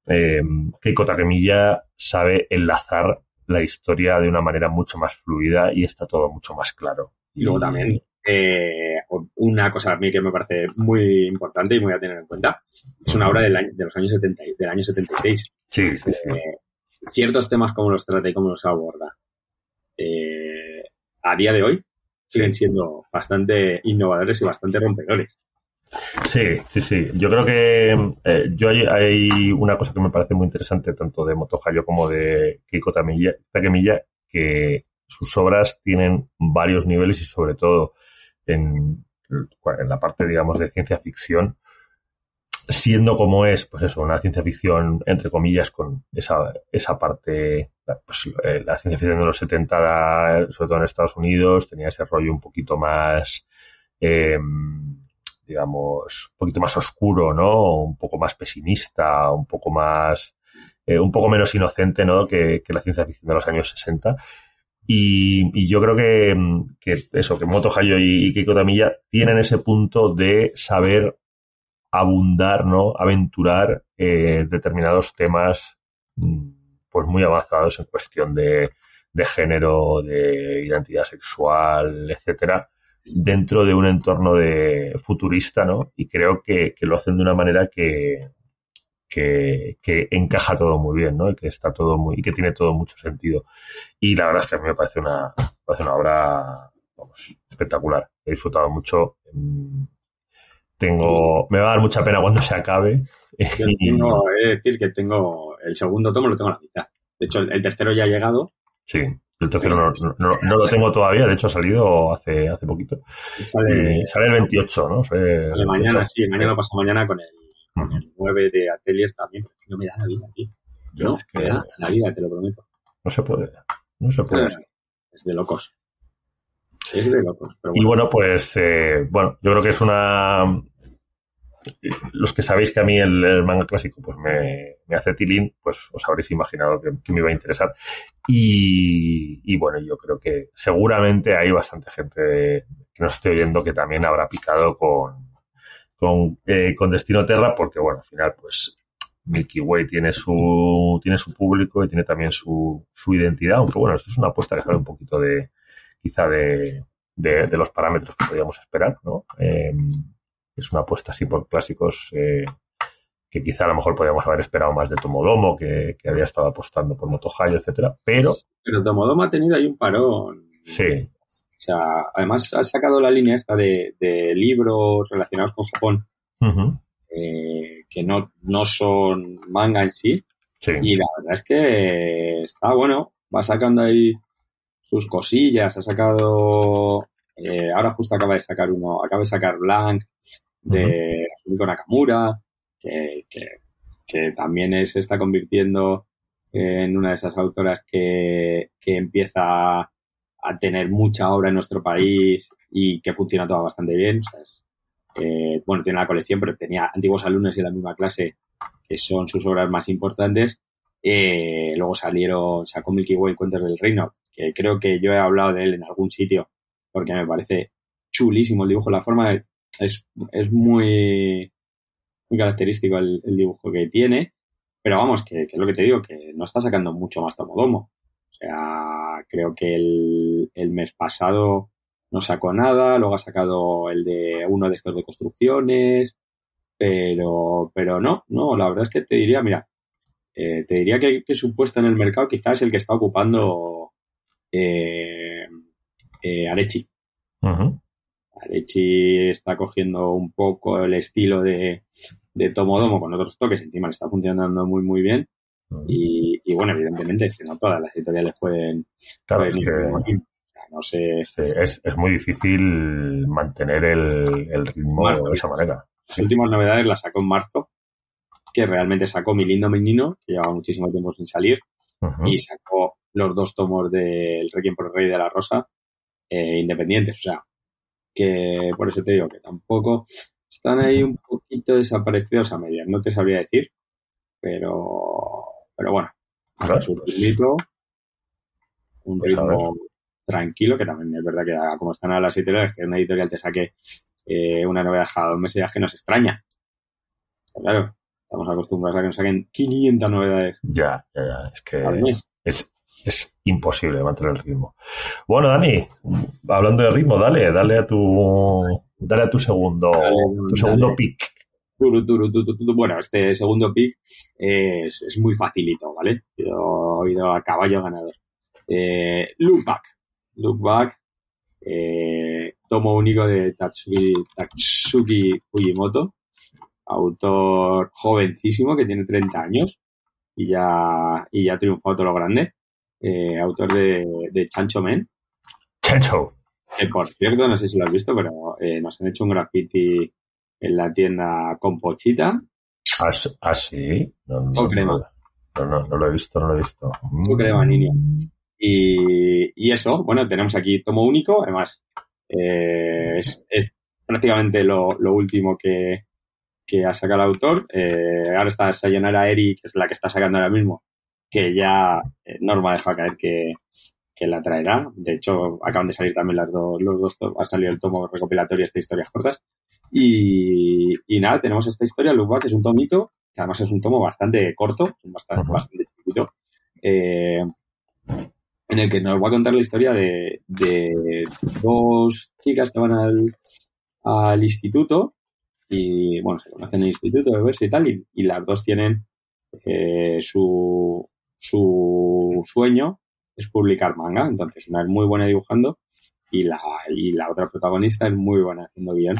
eh, Keiko Takemiya sabe enlazar la historia de una manera mucho más fluida y está todo mucho más claro. Y luego también, eh, una cosa a mí que me parece muy importante y muy a tener en cuenta, es una obra del año, de los años 70, del año 76. Sí, sí, sí. Eh, ciertos temas, cómo los trata y cómo los aborda. Eh, a día de hoy, siguen siendo bastante innovadores y bastante rompedores. Sí, sí, sí. Yo creo que eh, yo hay, una cosa que me parece muy interesante tanto de Motohayo como de Keiko Takemiya, que sus obras tienen varios niveles y sobre todo en la parte, digamos, de ciencia ficción, siendo como es, pues eso, una ciencia ficción, entre comillas, con esa, esa parte, pues, eh, la ciencia ficción de los 70, sobre todo en Estados Unidos, tenía ese rollo un poquito más, eh, digamos, un poquito más oscuro, ¿no? Un poco más pesimista, un poco más, eh, un poco menos inocente, ¿no? Que, la ciencia ficción de los años 60. Y, y yo creo que, que eso, que Moto Hayo y, y Keiko Tamilla tienen ese punto de saber abundar, ¿no? Aventurar eh, determinados temas mm, pues muy avanzados en cuestión de, de género, de identidad sexual, etcétera, dentro de un entorno de futurista, ¿no? Y creo que, lo hacen de una manera que, que, encaja todo muy bien, ¿no? Y que está todo muy, y que tiene todo mucho sentido. Y la verdad es que a mí me parece una, parece una obra, vamos, espectacular. He disfrutado mucho. En, tengo, me va a dar mucha pena cuando se acabe. Yo tengo, he de decir que tengo el segundo tomo lo tengo a la mitad. De hecho, el, el tercero ya ha llegado. Sí, el tercero no, no, no, lo tengo todavía, de hecho ha salido hace, hace poquito. Sale, eh, sale el 28, ¿no? Sale, sale mañana, sí, mañana pasa mañana con el, con el 9 de Atelier también, no me da la vida, tío. No, es que me da la vida, te lo prometo. No se puede, no se puede. Es de locos. Es de locos. Pero bueno. Y bueno, pues, eh, bueno, yo creo que es una, los que sabéis que a mí el, el manga clásico pues me, me, hace tilín, pues os habréis imaginado que, que me iba a interesar. Y, y, bueno, yo creo que seguramente hay bastante gente que nos esté oyendo que también habrá picado con, con, eh, con Destino Terra, porque bueno, al final pues Milky Way tiene su, tiene su público y tiene también su, su identidad, aunque bueno, esto es una apuesta que sale un poquito de, quizá de, de, de los parámetros que podíamos esperar, ¿no? Eh, es una apuesta así por clásicos eh, que quizá a lo mejor podríamos haber esperado más de Tomodomo, que, que había estado apostando por Motohayo, etcétera, pero... Pero Tomodomo ha tenido ahí un parón. Sí. O sea, además ha sacado la línea esta de, de libros relacionados con Japón, uh -huh. eh, que no, no son manga en sí. sí. Y la verdad es que está bueno, va sacando ahí sus cosillas, ha sacado eh, ahora justo acaba de sacar uno, acaba de sacar Blank de uh -huh. Nakamura, que, que, que, también se está convirtiendo en una de esas autoras que, que empieza a tener mucha obra en nuestro país y que funciona todo bastante bien. O sea, es, eh, bueno, tiene la colección, pero tenía antiguos alumnos de la misma clase que son sus obras más importantes. Eh, luego salieron, sacó Milky Way Cuentos del Reino, que creo que yo he hablado de él en algún sitio porque me parece chulísimo el dibujo. La forma de, es, es muy, muy característico el, dibujo que tiene. Pero vamos, que, que, es lo que te digo, que no está sacando mucho más Tomodomo. O sea, creo que el, el mes pasado no sacó nada, luego ha sacado el de uno de estos de construcciones, pero, pero no, no, la verdad es que te diría, mira, eh, te diría que, que su puesto en el mercado quizás es el que está ocupando eh, eh, Arechi. Uh -huh. Arechi está cogiendo un poco el estilo de, de Tomodomo con otros toques, encima le está funcionando muy muy bien Mm. Y, bueno, evidentemente, que no todas las editoriales pueden. Claro, es que no sé. Es, es, muy difícil mantener el, el ritmo de esa manera. Las últimas novedades las sacó en marzo, que realmente sacó Mi lindo menino, que llevaba muchísimo tiempo sin salir, y sacó los dos tomos del Requiem por el Rey de la Rosa eh, independientes. O sea, que por eso te digo que tampoco están ahí un poquito desaparecidos a medias. No te sabría decir, pero, pero bueno, pues un ritmo, un pues ritmo tranquilo, que también es verdad que como están a las editoriales, que una editorial te saque eh, una novedad cada dos meses ya que nos extraña. claro, estamos acostumbrados a que nos saquen 500 novedades. Ya, ya, ya. Es que es, es imposible mantener el ritmo. Bueno, Dani, hablando de ritmo, dale, dale a tu, dale a tu segundo, tu segundo pick. Bueno, este segundo pick es, es muy facilito, ¿vale? Yo he ido a caballo ganador. Eh, look back. Look back. Eh, tomo único de Tatsuki, Tatsuki Fujimoto, autor jovencísimo que tiene 30 años y ya, y ya triunfó todo lo grande. Eh, autor de, de, Chancho Men. Chancho. Que por cierto, no sé si lo has visto, pero eh, nos han hecho un graffiti en la tienda con Pochita. ¿Ah, ah sí? No, no, crema. No, no, no, lo he visto, no lo he visto. O crema, niño. Y, y, eso, bueno, tenemos aquí tomo único, además eh, es, es, prácticamente lo, lo último que, que ha sacado el autor. Eh, ahora está Sayonara Eri, que es la que está sacando ahora mismo, que ya eh, Norma deja caer que, que, la traerá. De hecho, acaban de salir también las dos, los dos, ha salido el tomo recopilatorio de historias cortas. Y, y nada, tenemos esta historia, Look que es un tomito, que además es un tomo bastante corto, bastante, bastante chiquito, eh, en el que nos va a contar la historia de, de dos chicas que van al, al instituto y bueno, se conocen en el instituto de verse y tal, y, y las dos tienen eh, su, su sueño es publicar manga, entonces una es muy buena dibujando y la, y la otra protagonista es muy buena haciendo bien.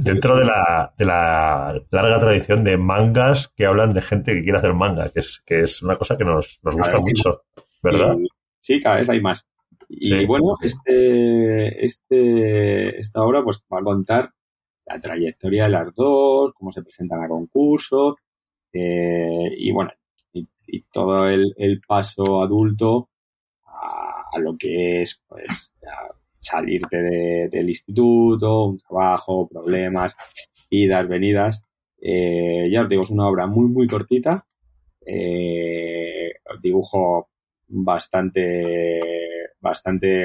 Dentro de la, de la larga tradición de mangas que hablan de gente que quiere hacer manga, que es, que es una cosa que nos, nos gusta mucho, ¿verdad? sí, cada vez hay más. Y bueno, este, este, esta obra pues va a contar la trayectoria de las dos, cómo se presentan a concurso eh, y bueno, y, todo el, paso adulto a, lo que es pues salirte del instituto, un trabajo, problemas, idas, venidas. Eh, ya os digo, es una obra muy, muy cortita. Eh, dibujo bastante, bastante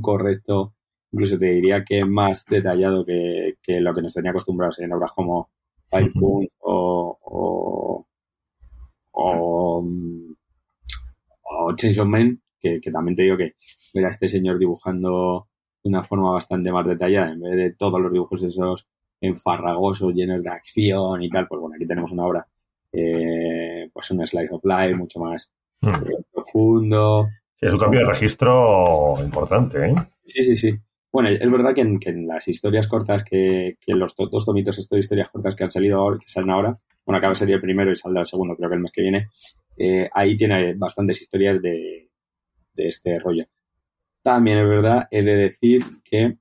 correcto incluso te diría que más detallado que, lo que nos tenía acostumbrados en obras como Five o, o, o, o Chainsaw Man, que, también te digo que ver a este señor dibujando de una forma bastante más detallada, en vez de todos los dibujos esos enfarragosos, llenos de acción y tal, pues bueno, aquí tenemos una obra, eh, pues un slice of life mucho más hmm. eh, profundo. Sí, es un cambio de registro importante, ¿eh? Sí, sí, sí. Bueno, es verdad que en, las historias cortas, que, que los dos tomitos estos de historias cortas que han salido ahora, que salen ahora, bueno, acaba de salir el primero y saldrá el segundo, creo que el mes que viene, eh, ahí tiene bastantes historias de, de, este rollo. También es verdad, he de decir que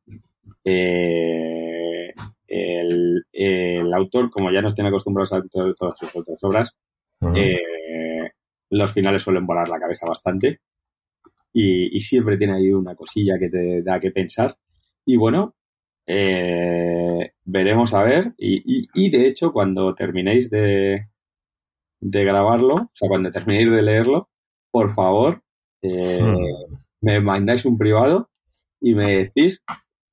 eh, el, el, autor, como ya nos tiene acostumbrados a todas sus otras obras, eh, los finales suelen volar la cabeza bastante y, siempre tiene ahí una cosilla que te da que pensar. Y bueno, eh, veremos a ver. Y, y, de hecho, cuando terminéis de, de grabarlo, o sea, cuando terminéis de leerlo, por favor, eh, hmm. me mandáis un privado y me decís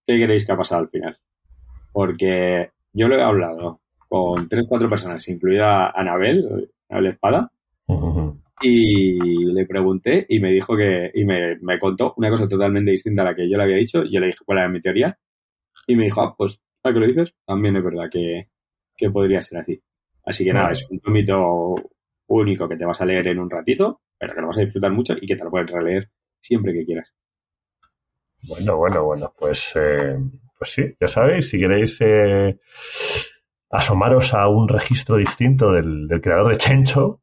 qué queréis que ha pasado al final. Porque yo lo he hablado con tres, cuatro personas, incluida Anabel, Anabel Espada, y le pregunté y me dijo que, y me, me, contó una cosa totalmente distinta a la que yo le había dicho. Yo le dije cuál era mi teoría. Y me dijo, ah, pues, ¿a que lo dices? También es verdad que, que podría ser así. Así que nada, es un tomito único que te vas a leer en un ratito, pero que lo vas a disfrutar mucho y que te lo puedes releer siempre que quieras. Bueno, bueno, bueno, pues, eh, pues sí, ya sabéis, si queréis eh, asomaros a un registro distinto del, del creador de Chencho,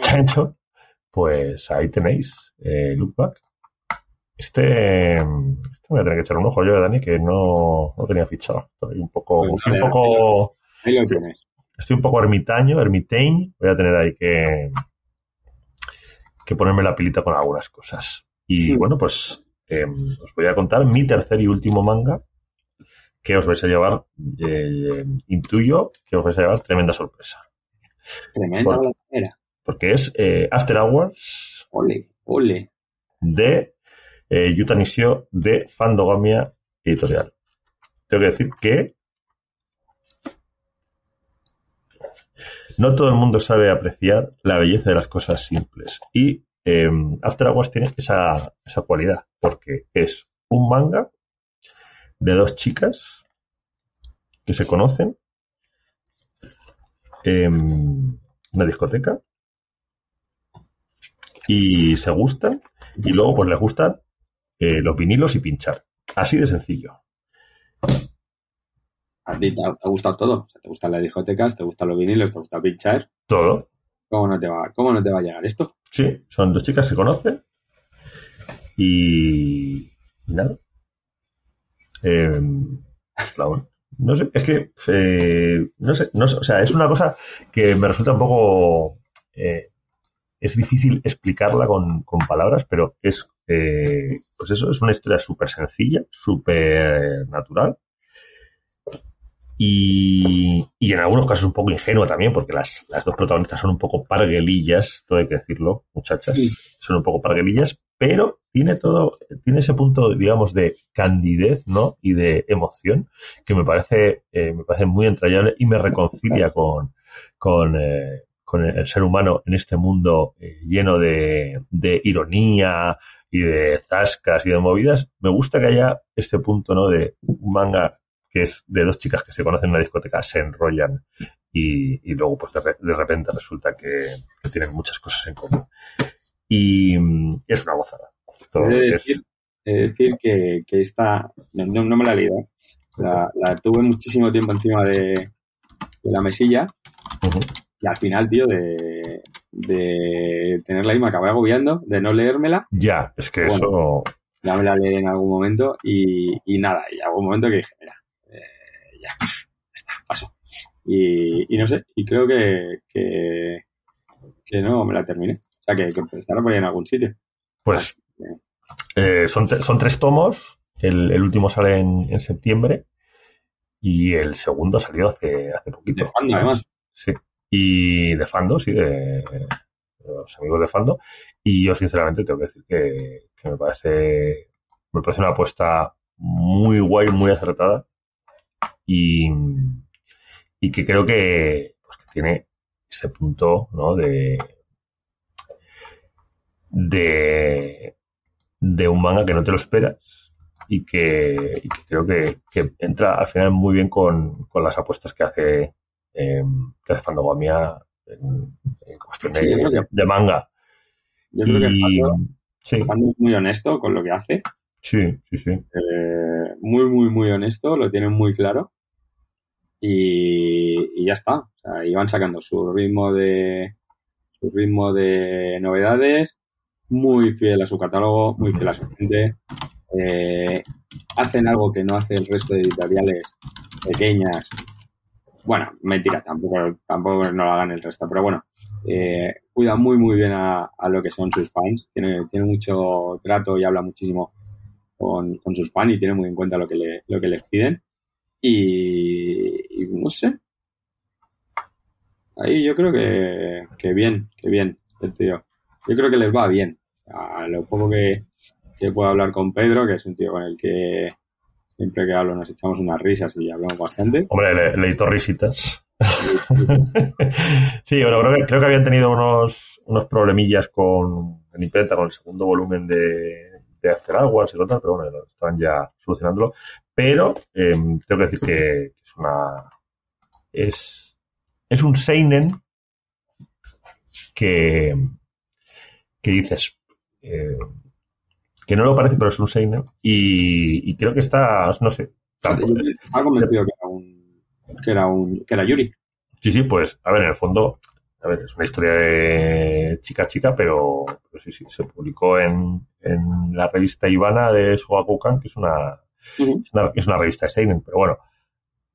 Chancho, pues ahí tenéis eh, Look Back. Este, este me voy a tener que echar un ojo yo, Dani, que no, no tenía fichado. Estoy un poco, Pues estoy un poco, Ahí lo tienes. estoy un poco ermitaño, ermitaño. Voy a tener ahí que, que ponerme la pilita con algunas cosas. Y Sí. bueno, pues eh, os voy a contar mi tercer y último manga que os vais a llevar, eh, intuyo que os vais a llevar tremenda sorpresa. Tremenda Bueno. balacera. Porque es eh, After Hours Ole, ole. de eh, Yuta Nishio de Fandogamia Editorial. Tengo que decir que no todo el mundo sabe apreciar la belleza de las cosas simples. Y eh, After Hours tiene esa, esa cualidad, porque es un manga de dos chicas que se conocen en una discoteca y se gustan y luego pues les gustan eh, los vinilos y pinchar. Así de sencillo. A ti te ha, te ha gustado todo. O sea, te gustan las discotecas, te gustan los vinilos, te gusta pinchar. Todo. ¿Cómo no te va, cómo no te va a llegar esto? Sí, son dos chicas que se conocen y, y nada. Eh, la- no sé, es que eh, no sé, no sé, o sea, es una cosa que me resulta un poco eh, es difícil explicarla con, con palabras, pero es eh, pues eso, es una historia súper sencilla, súper natural y, y en algunos casos un poco ingenua también, porque las, las dos protagonistas son un poco parguelillas, todo hay que decirlo, muchachas, Sí. son un poco parguelillas, pero tiene todo, tiene ese punto, digamos, de candidez, ¿no? Y de emoción que me parece, eh, me parece muy entrañable y me reconcilia con, con, eh, el ser humano en este mundo eh, lleno de, ironía y de zascas y de movidas. Me gusta que haya este punto, ¿no? De un manga que es de dos chicas que se conocen en una discoteca, se enrollan y, luego pues de, re- de repente resulta que tienen muchas cosas en común. Y es una gozada. He de es- decir, he de decir que, que esta, no, me la he leído, la, la tuve muchísimo tiempo encima de, de la mesilla y al final, tío, de, de tenerla ahí me acabé agobiando, de no leérmela, Ya, es que Bueno. eso ya me la leí en algún momento y, y nada, y algún momento que dije, mira, eh, ya, ya está, paso. Y, y no sé, y creo que, que, que no me la terminé. O sea, que, que estará por ahí en algún sitio. Pues eh, son, son tres tomos. El, el último sale en, en septiembre y el segundo salió hace, hace poquito. De Fando, además. Sí. Y de Fando, sí, de, de los amigos de Fando. Y yo, sinceramente, tengo que decir que, que me parece me parece una apuesta muy guay, muy acertada. Y, y que creo que, pues, que tiene ese punto, ¿no? De, de, de un manga que no te lo esperas y que, y que creo que, que entra al final muy bien con, con las apuestas que hace, eh, que hace Fandogamia en, en cuestión de, Sí, que- manga. Yo creo que Y- Fando, sí, Fando es muy honesto con lo que hace. sí, sí, sí. Eh, muy, muy, muy honesto, lo tienen muy claro. Y, y ya está. O sea, iban sacando su ritmo de su ritmo de novedades, muy fiel a su catálogo, muy fiel a su gente. Eh, hacen algo que no hace el resto de editoriales pequeñas. Bueno, mentira, tampoco, tampoco no lo hagan el resto, pero bueno, eh, cuida muy muy bien a, lo que son sus fans, tiene, tiene mucho trato y habla muchísimo con, con sus fans y tiene muy en cuenta lo que, le, lo que les piden. Y, y no sé. Ahí yo creo que, que bien, que bien, el tío. Yo creo que les va bien. A lo poco que, que puedo hablar con Pedro, que es un tío con el que siempre que hablo nos echamos unas risas y hablamos bastante. Hombre, le, le editó risitas. sí, bueno, creo que, creo que habían tenido unos, unos problemillas con en imprenta, con el segundo volumen de, de After Hours y tal, pero bueno, estaban ya solucionándolo. Pero eh, tengo que decir que es una. Es, es un Seinen que, que dices. Eh, que no lo parece, pero es un Seinen. Y, y creo que está, no sé. Yo estaba convencido que era un, que era un, que era Yuri. Sí, sí, pues, a ver, en el fondo, a ver, es una historia de chica chica, pero, sí, sí, se publicó en, en la revista Ivana de Shogakukan, que es una, es una, es una revista de Seinen, pero bueno.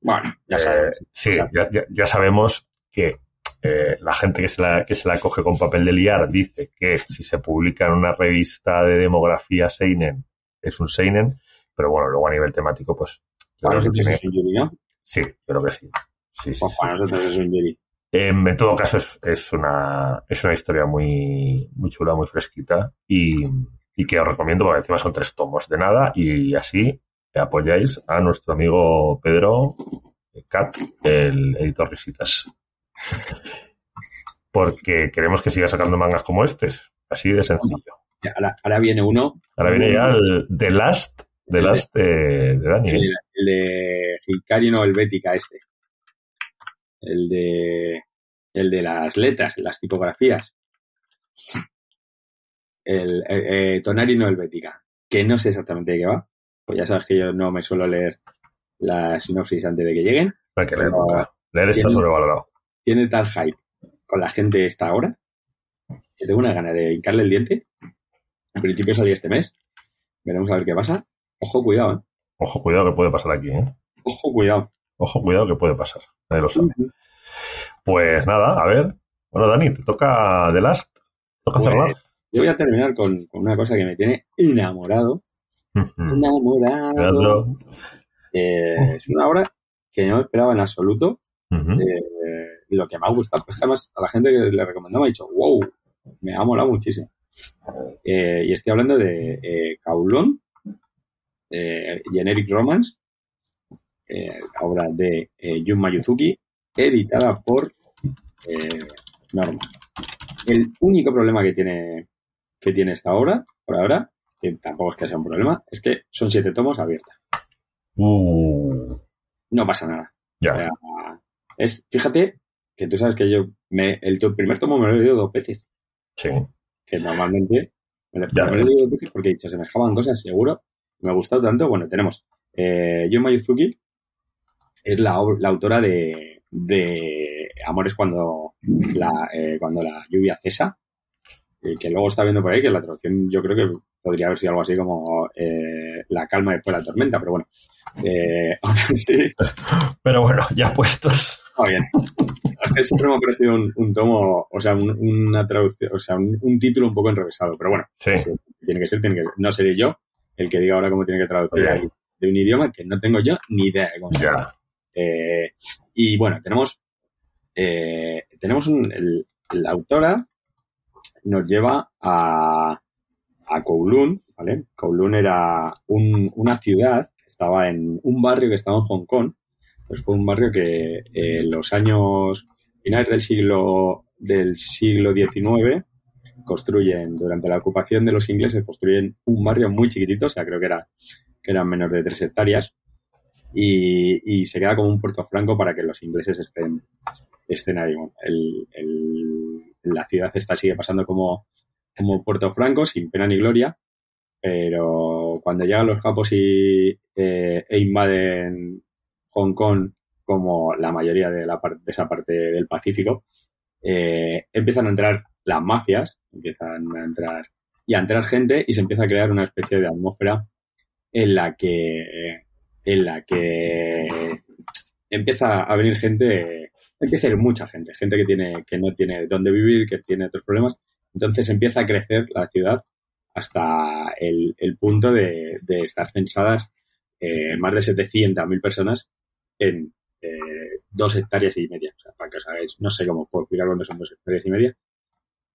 Bueno, ya sabemos. Eh, sí, ya, ya, ya, sabemos que eh, la gente que se, la, que se la coge con papel de liar dice que si se publica en una revista de demografía Seinen es un Seinen, pero bueno, luego a nivel temático, pues. Para nosotros tiene... es un Yuri, ¿no? Sí, creo que sí. sí, sí, pues para sí. nosotros es un Yuri. Eh, en todo caso, es, es, una, es una historia muy, muy chula, muy fresquita y, y que os recomiendo porque encima son tres tomos de nada y así apoyáis a nuestro amigo Pedro Cat, el editor Risitas. Porque queremos que siga sacando mangas como estos, así de sencillo. Ahora, ahora viene uno. Ahora viene ya el The Last, The Last de, de Dani. El, el de Hikari no Helvética este. El de el de las letras, las tipografías. El eh, eh, Tonari no Helvética, que no sé exactamente de qué va. Pues ya sabes que yo no me suelo leer las sinopsis antes de que lleguen. Hay que leer, leer está sobrevalorado. Tiene tal hype con la gente esta hora que tengo una gana de hincarle el diente. En principio salí este mes. Veremos a ver qué pasa. Ojo, cuidado, ¿eh? Ojo, cuidado que puede pasar aquí, ¿eh? Ojo, cuidado. Ojo, cuidado que puede pasar. Nadie lo sabe. Uh -huh. Pues nada, a ver. Bueno, Dani, te toca The Last. Toca pues, cerrar. Yo voy a terminar con, con, una cosa que me tiene enamorado. Uh -huh. Enamorado. Eh, es una obra que no esperaba en absoluto. Uh -huh. eh, lo que me ha gustado, pues además a la gente que le recomendaba ha dicho, wow, me ha molado muchísimo. Eh, y estoy hablando de eh, Kowloon, eh, Generic Romance, eh, obra de Jun Mayuzuki, editada por Norma. El único problema que tiene, que tiene esta obra, por ahora, que tampoco es que sea un problema, es que son siete tomos abiertas. Uh. No pasa nada. Ya. Es, fíjate que tú sabes que yo me, el primer tomo me lo he leído dos veces. Sí. Que normalmente me lo, me lo he leído dos veces porque he dicho, se me dejaban cosas, seguro. Me ha gustado tanto. Bueno, tenemos eh, Mayuzuki, es la, la autora de, de, Amores cuando la, eh, cuando la lluvia cesa, eh, que luego está viendo por ahí que la traducción yo creo que podría haber sido algo así como eh, La calma después de la tormenta, pero bueno. Eh, sí. Pero bueno, ya puestos. Muy bien. Siempre me ha parecido un, un tomo, o sea, un, una traducción, o sea, un, un, título un poco enrevesado, pero bueno, sí. tiene que ser, tiene que no seré yo el que diga ahora cómo tiene que traducir ahí de un idioma que no tengo yo ni idea de cómo se Ya. eh, y bueno, tenemos, eh, tenemos un, el, la autora nos lleva a, a Kowloon, ¿vale? Kowloon era un, una ciudad que estaba en un barrio que estaba en Hong Kong, pues fue un barrio que eh, los años finales del siglo del siglo XIX construyen, durante la ocupación de los ingleses, construyen un barrio muy chiquitito, o sea, creo que era que eran menos de tres hectáreas, y, y, se queda como un puerto franco para que los ingleses estén, estén ahí. Bueno, el, el, la ciudad esta sigue pasando como, como puerto franco, sin pena ni gloria, pero cuando llegan los japos y, eh, e invaden Hong Kong, como la mayoría de, la de esa parte del Pacífico, eh, empiezan a entrar las mafias, empiezan a entrar y a entrar gente y se empieza a crear una especie de atmósfera en la que en la que empieza a venir gente, empieza a ir mucha gente, gente que tiene, que no tiene dónde vivir, que tiene otros problemas. Entonces empieza a crecer la ciudad hasta el, punto de, de, estar pensadas eh, más de 700.000 personas en eh, dos hectáreas y media. O sea, para que os hagáis, no sé cómo puedo explicar cuánto son dos hectáreas y media,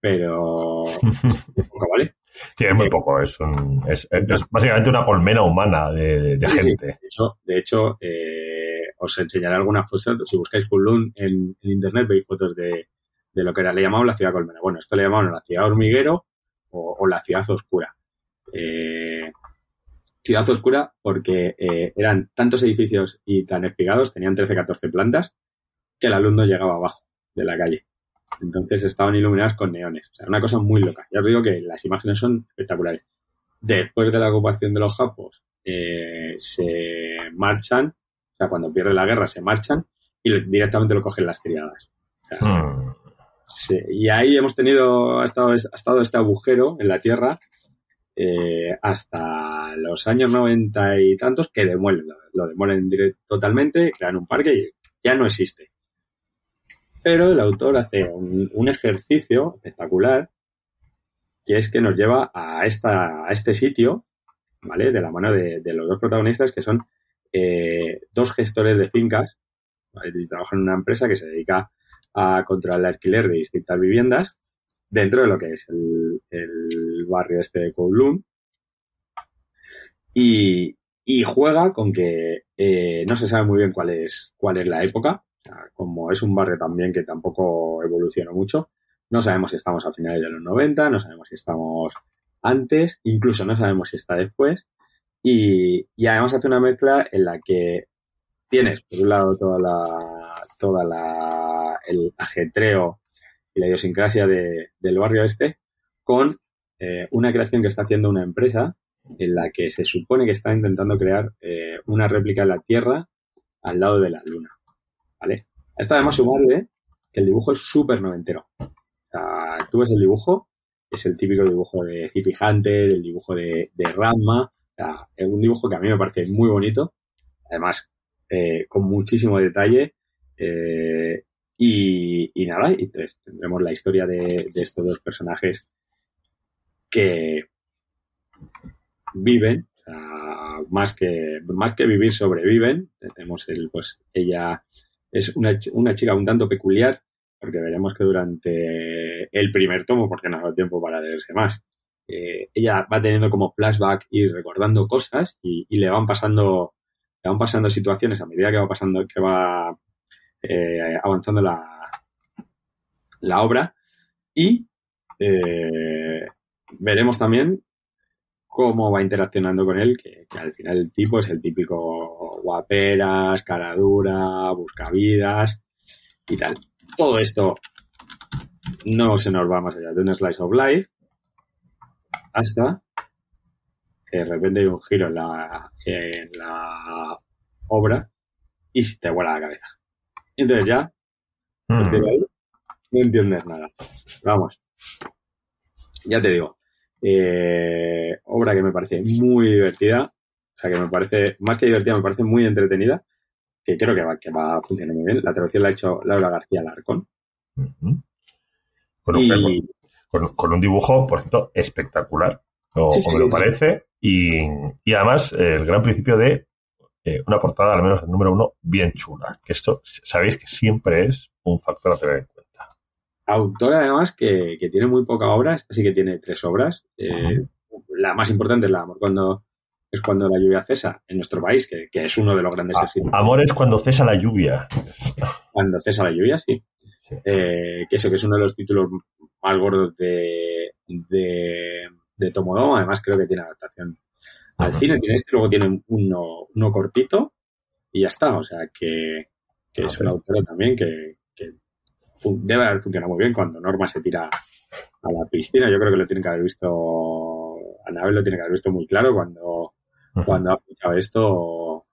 pero poco, ¿vale? Sí, es muy poco, es, un, es, es básicamente una colmena humana de, de sí, gente. Sí. De hecho, de hecho eh, os enseñaré algunas fotos. Si buscáis Kunlun en, en, internet, veis fotos de, de, lo que era, le llamaban la ciudad colmena. Bueno, esto le llamaban la ciudad hormiguero o, o la ciudad oscura. Eh, ciudad oscura porque eh, eran tantos edificios y tan espigados, tenían 13, 14 plantas, que el alumno llegaba abajo de la calle. Entonces estaban iluminadas con neones. O sea, una cosa muy loca. Ya os digo que las imágenes son espectaculares. Después de la ocupación de los japos, eh, se marchan, o sea, cuando pierde la guerra se marchan y directamente lo cogen las triadas. O sea, hmm. Sí, y ahí hemos tenido, ha estado, ha estado este agujero en la Tierra eh, hasta los años noventa y tantos que demuelen, lo demuelen totalmente, crean un parque y ya no existe. Pero el autor hace un, ejercicio espectacular que es que nos lleva a, esta, a este sitio, ¿vale? De la mano de, los dos protagonistas que son eh, dos gestores de fincas, y trabajan en una empresa que se dedica a controlar el alquiler de distintas viviendas dentro de lo que es el, barrio este de Kowloon. Y, juega con que eh, no se sabe muy bien cuál es, cuál es la época. como es un barrio también que tampoco evoluciona mucho, no sabemos si estamos a finales de los 90, no sabemos si estamos antes, incluso no sabemos si está después. Y, y además hace una mezcla en la que tienes, por un lado, toda la, toda la, el ajetreo y la idiosincrasia del barrio este, con eh, una creación que está haciendo una empresa en la que se supone que está intentando crear eh, una réplica de la Tierra al lado de la Luna. ¿Vale? Esto además sumarle que el dibujo es súper noventero. Tú ves el dibujo, es el típico dibujo de Hippie Hunter, el dibujo de, de Ranma, es un dibujo que a mí me parece muy bonito, además eh, con muchísimo detalle y, nada, y tendremos la historia de, estos dos personajes que viven, más que, más que vivir, sobreviven. Tenemos el, pues, ella es una, una chica un tanto peculiar, porque veremos que durante el primer tomo, porque no dado tiempo para leerse más, eh, ella va teniendo como flashback y recordando cosas y, y, le van pasando, le van pasando situaciones a medida que va pasando, que va eh, avanzando la, la obra y eh, veremos también cómo va interaccionando con él, que, al final el tipo es el típico guaperas, caradura, buscavidas y tal. Todo esto no se nos va más allá de un slice of life hasta que de repente hay un giro en la, en la obra y se te vuela la cabeza. Entonces ya. No entiendes nada. Vamos. Ya te digo. Eh, obra que me parece muy divertida. O sea, que me parece, más que divertida, me parece muy entretenida. Que creo que va, que va a funcionar muy bien. La traducción la ha hecho Laura García Larcón. con, un, dibujo, por cierto, espectacular. Como, me parece. Y, y, además, el gran principio de eh, una portada, al menos el número uno, bien chula. Que esto, sabéis que siempre es un factor a tener. Autora, además, que, tiene muy poca obra. Esta sí que tiene tres obras. Eh, la más importante es la amor cuando es cuando la lluvia cesa en nuestro país, que, es uno de los grandes ah, Amor es cuando cesa la lluvia. Cuando cesa la lluvia, sí. Eh, que eso que es uno de los títulos más gordos de, de, de Tomodomo. Además, creo que tiene adaptación al cine. Tiene este, luego tiene uno, uno cortito y ya está. O sea que, que es una autora también que, debe haber funcionado muy bien cuando Norma se tira a la piscina. Yo creo que lo tiene que haber visto, Anabel lo tiene que haber visto muy claro cuando, cuando ha escuchado esto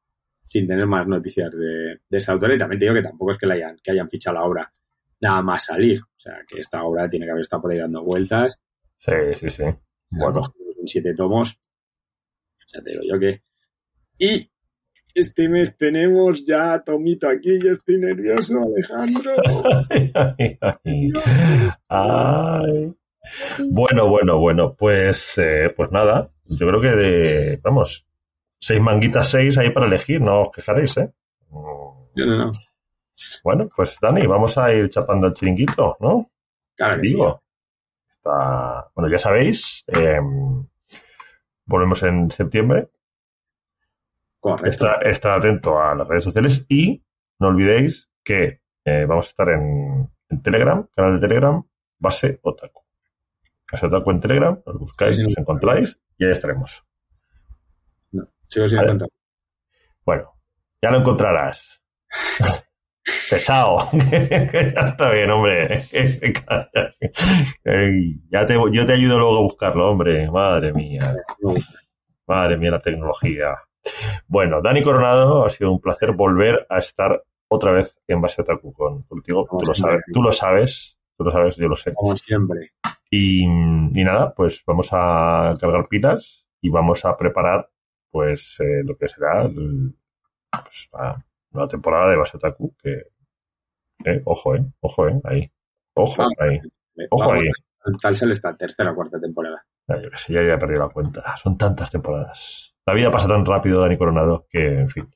sin tener más noticias de, de esta autora. Y también te digo que tampoco es que, la hayan, que hayan fichado la obra nada más salir. O sea, que esta obra tiene que haber estado por ahí dando vueltas. Sí, sí, sí. Bueno. siete tomos ya te digo yo que. Y este mes tenemos ya Tomito aquí, yo estoy nervioso, Alejandro. Bueno, bueno, bueno, pues, eh, pues nada, yo creo que de, vamos, seis manguitas, seis ahí para elegir, no os quejaréis, ¿eh? Yo no, no. Bueno, pues Dani, vamos a ir chapando el chiringuito, ¿no? Claro que Digo, Está, bueno, ya sabéis, eh, Volvemos en septiembre. Correcto. Está, atento a las redes sociales y no olvidéis que eh, vamos a estar en, Telegram, canal de Telegram, base Otaku. Base Otaku en Telegram, nos buscáis, nos encontráis y ahí estaremos. No, sigo sin Bueno, ya lo encontrarás. Pesado. ya está bien, hombre. ya te, yo te ayudo luego a buscarlo, hombre. Madre mía. Madre mía, la tecnología. Bueno, Dani Coronado, ha sido un placer volver a estar otra vez en Base Otaku contigo. Tú lo sabes, tú lo sabes, tú lo sabes, yo lo sé. Como siempre. Y, y nada, pues vamos a cargar pilas y vamos a preparar pues eh, lo que será el- pues, la nueva temporada de Basetaku, que eh, ojo, eh, ojo, eh, ahí. Ojo, Vamos, ahí. Ojo vamos, ahí. Tal se le está tercera o cuarta temporada. Ya, yo qué sé, ya, ya he perdido la cuenta. Son tantas temporadas. La vida pasa tan rápido, Dani Coronado, que, en fin.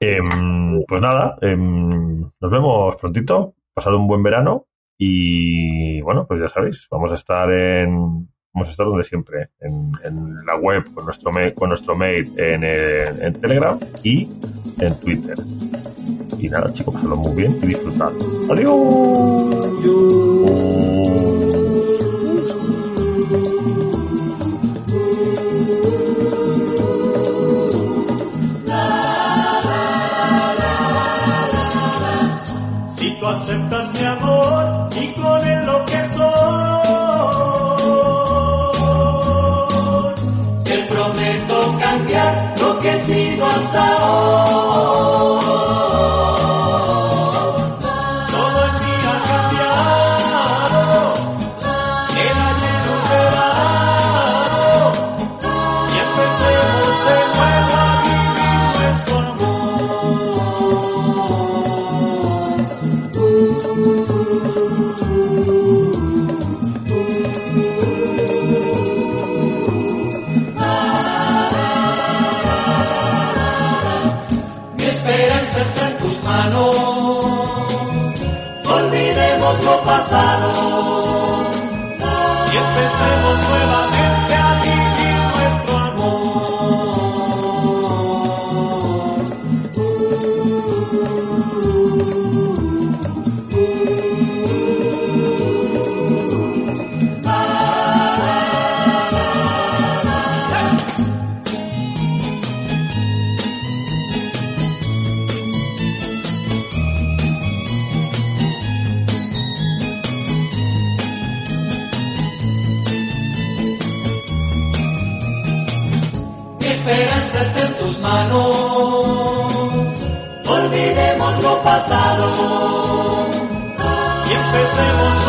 Em, pues nada, em, nos vemos prontito. Pasado un buen verano. Y bueno, pues ya sabéis, vamos a estar en. Vamos a estar donde siempre, en, en la web, con nuestro, con nuestro mail, en, el- en Telegram y en Twitter. Y nada, chicos, pasarlo muy bien y disfrutad. ¡Adiós! Y empecemos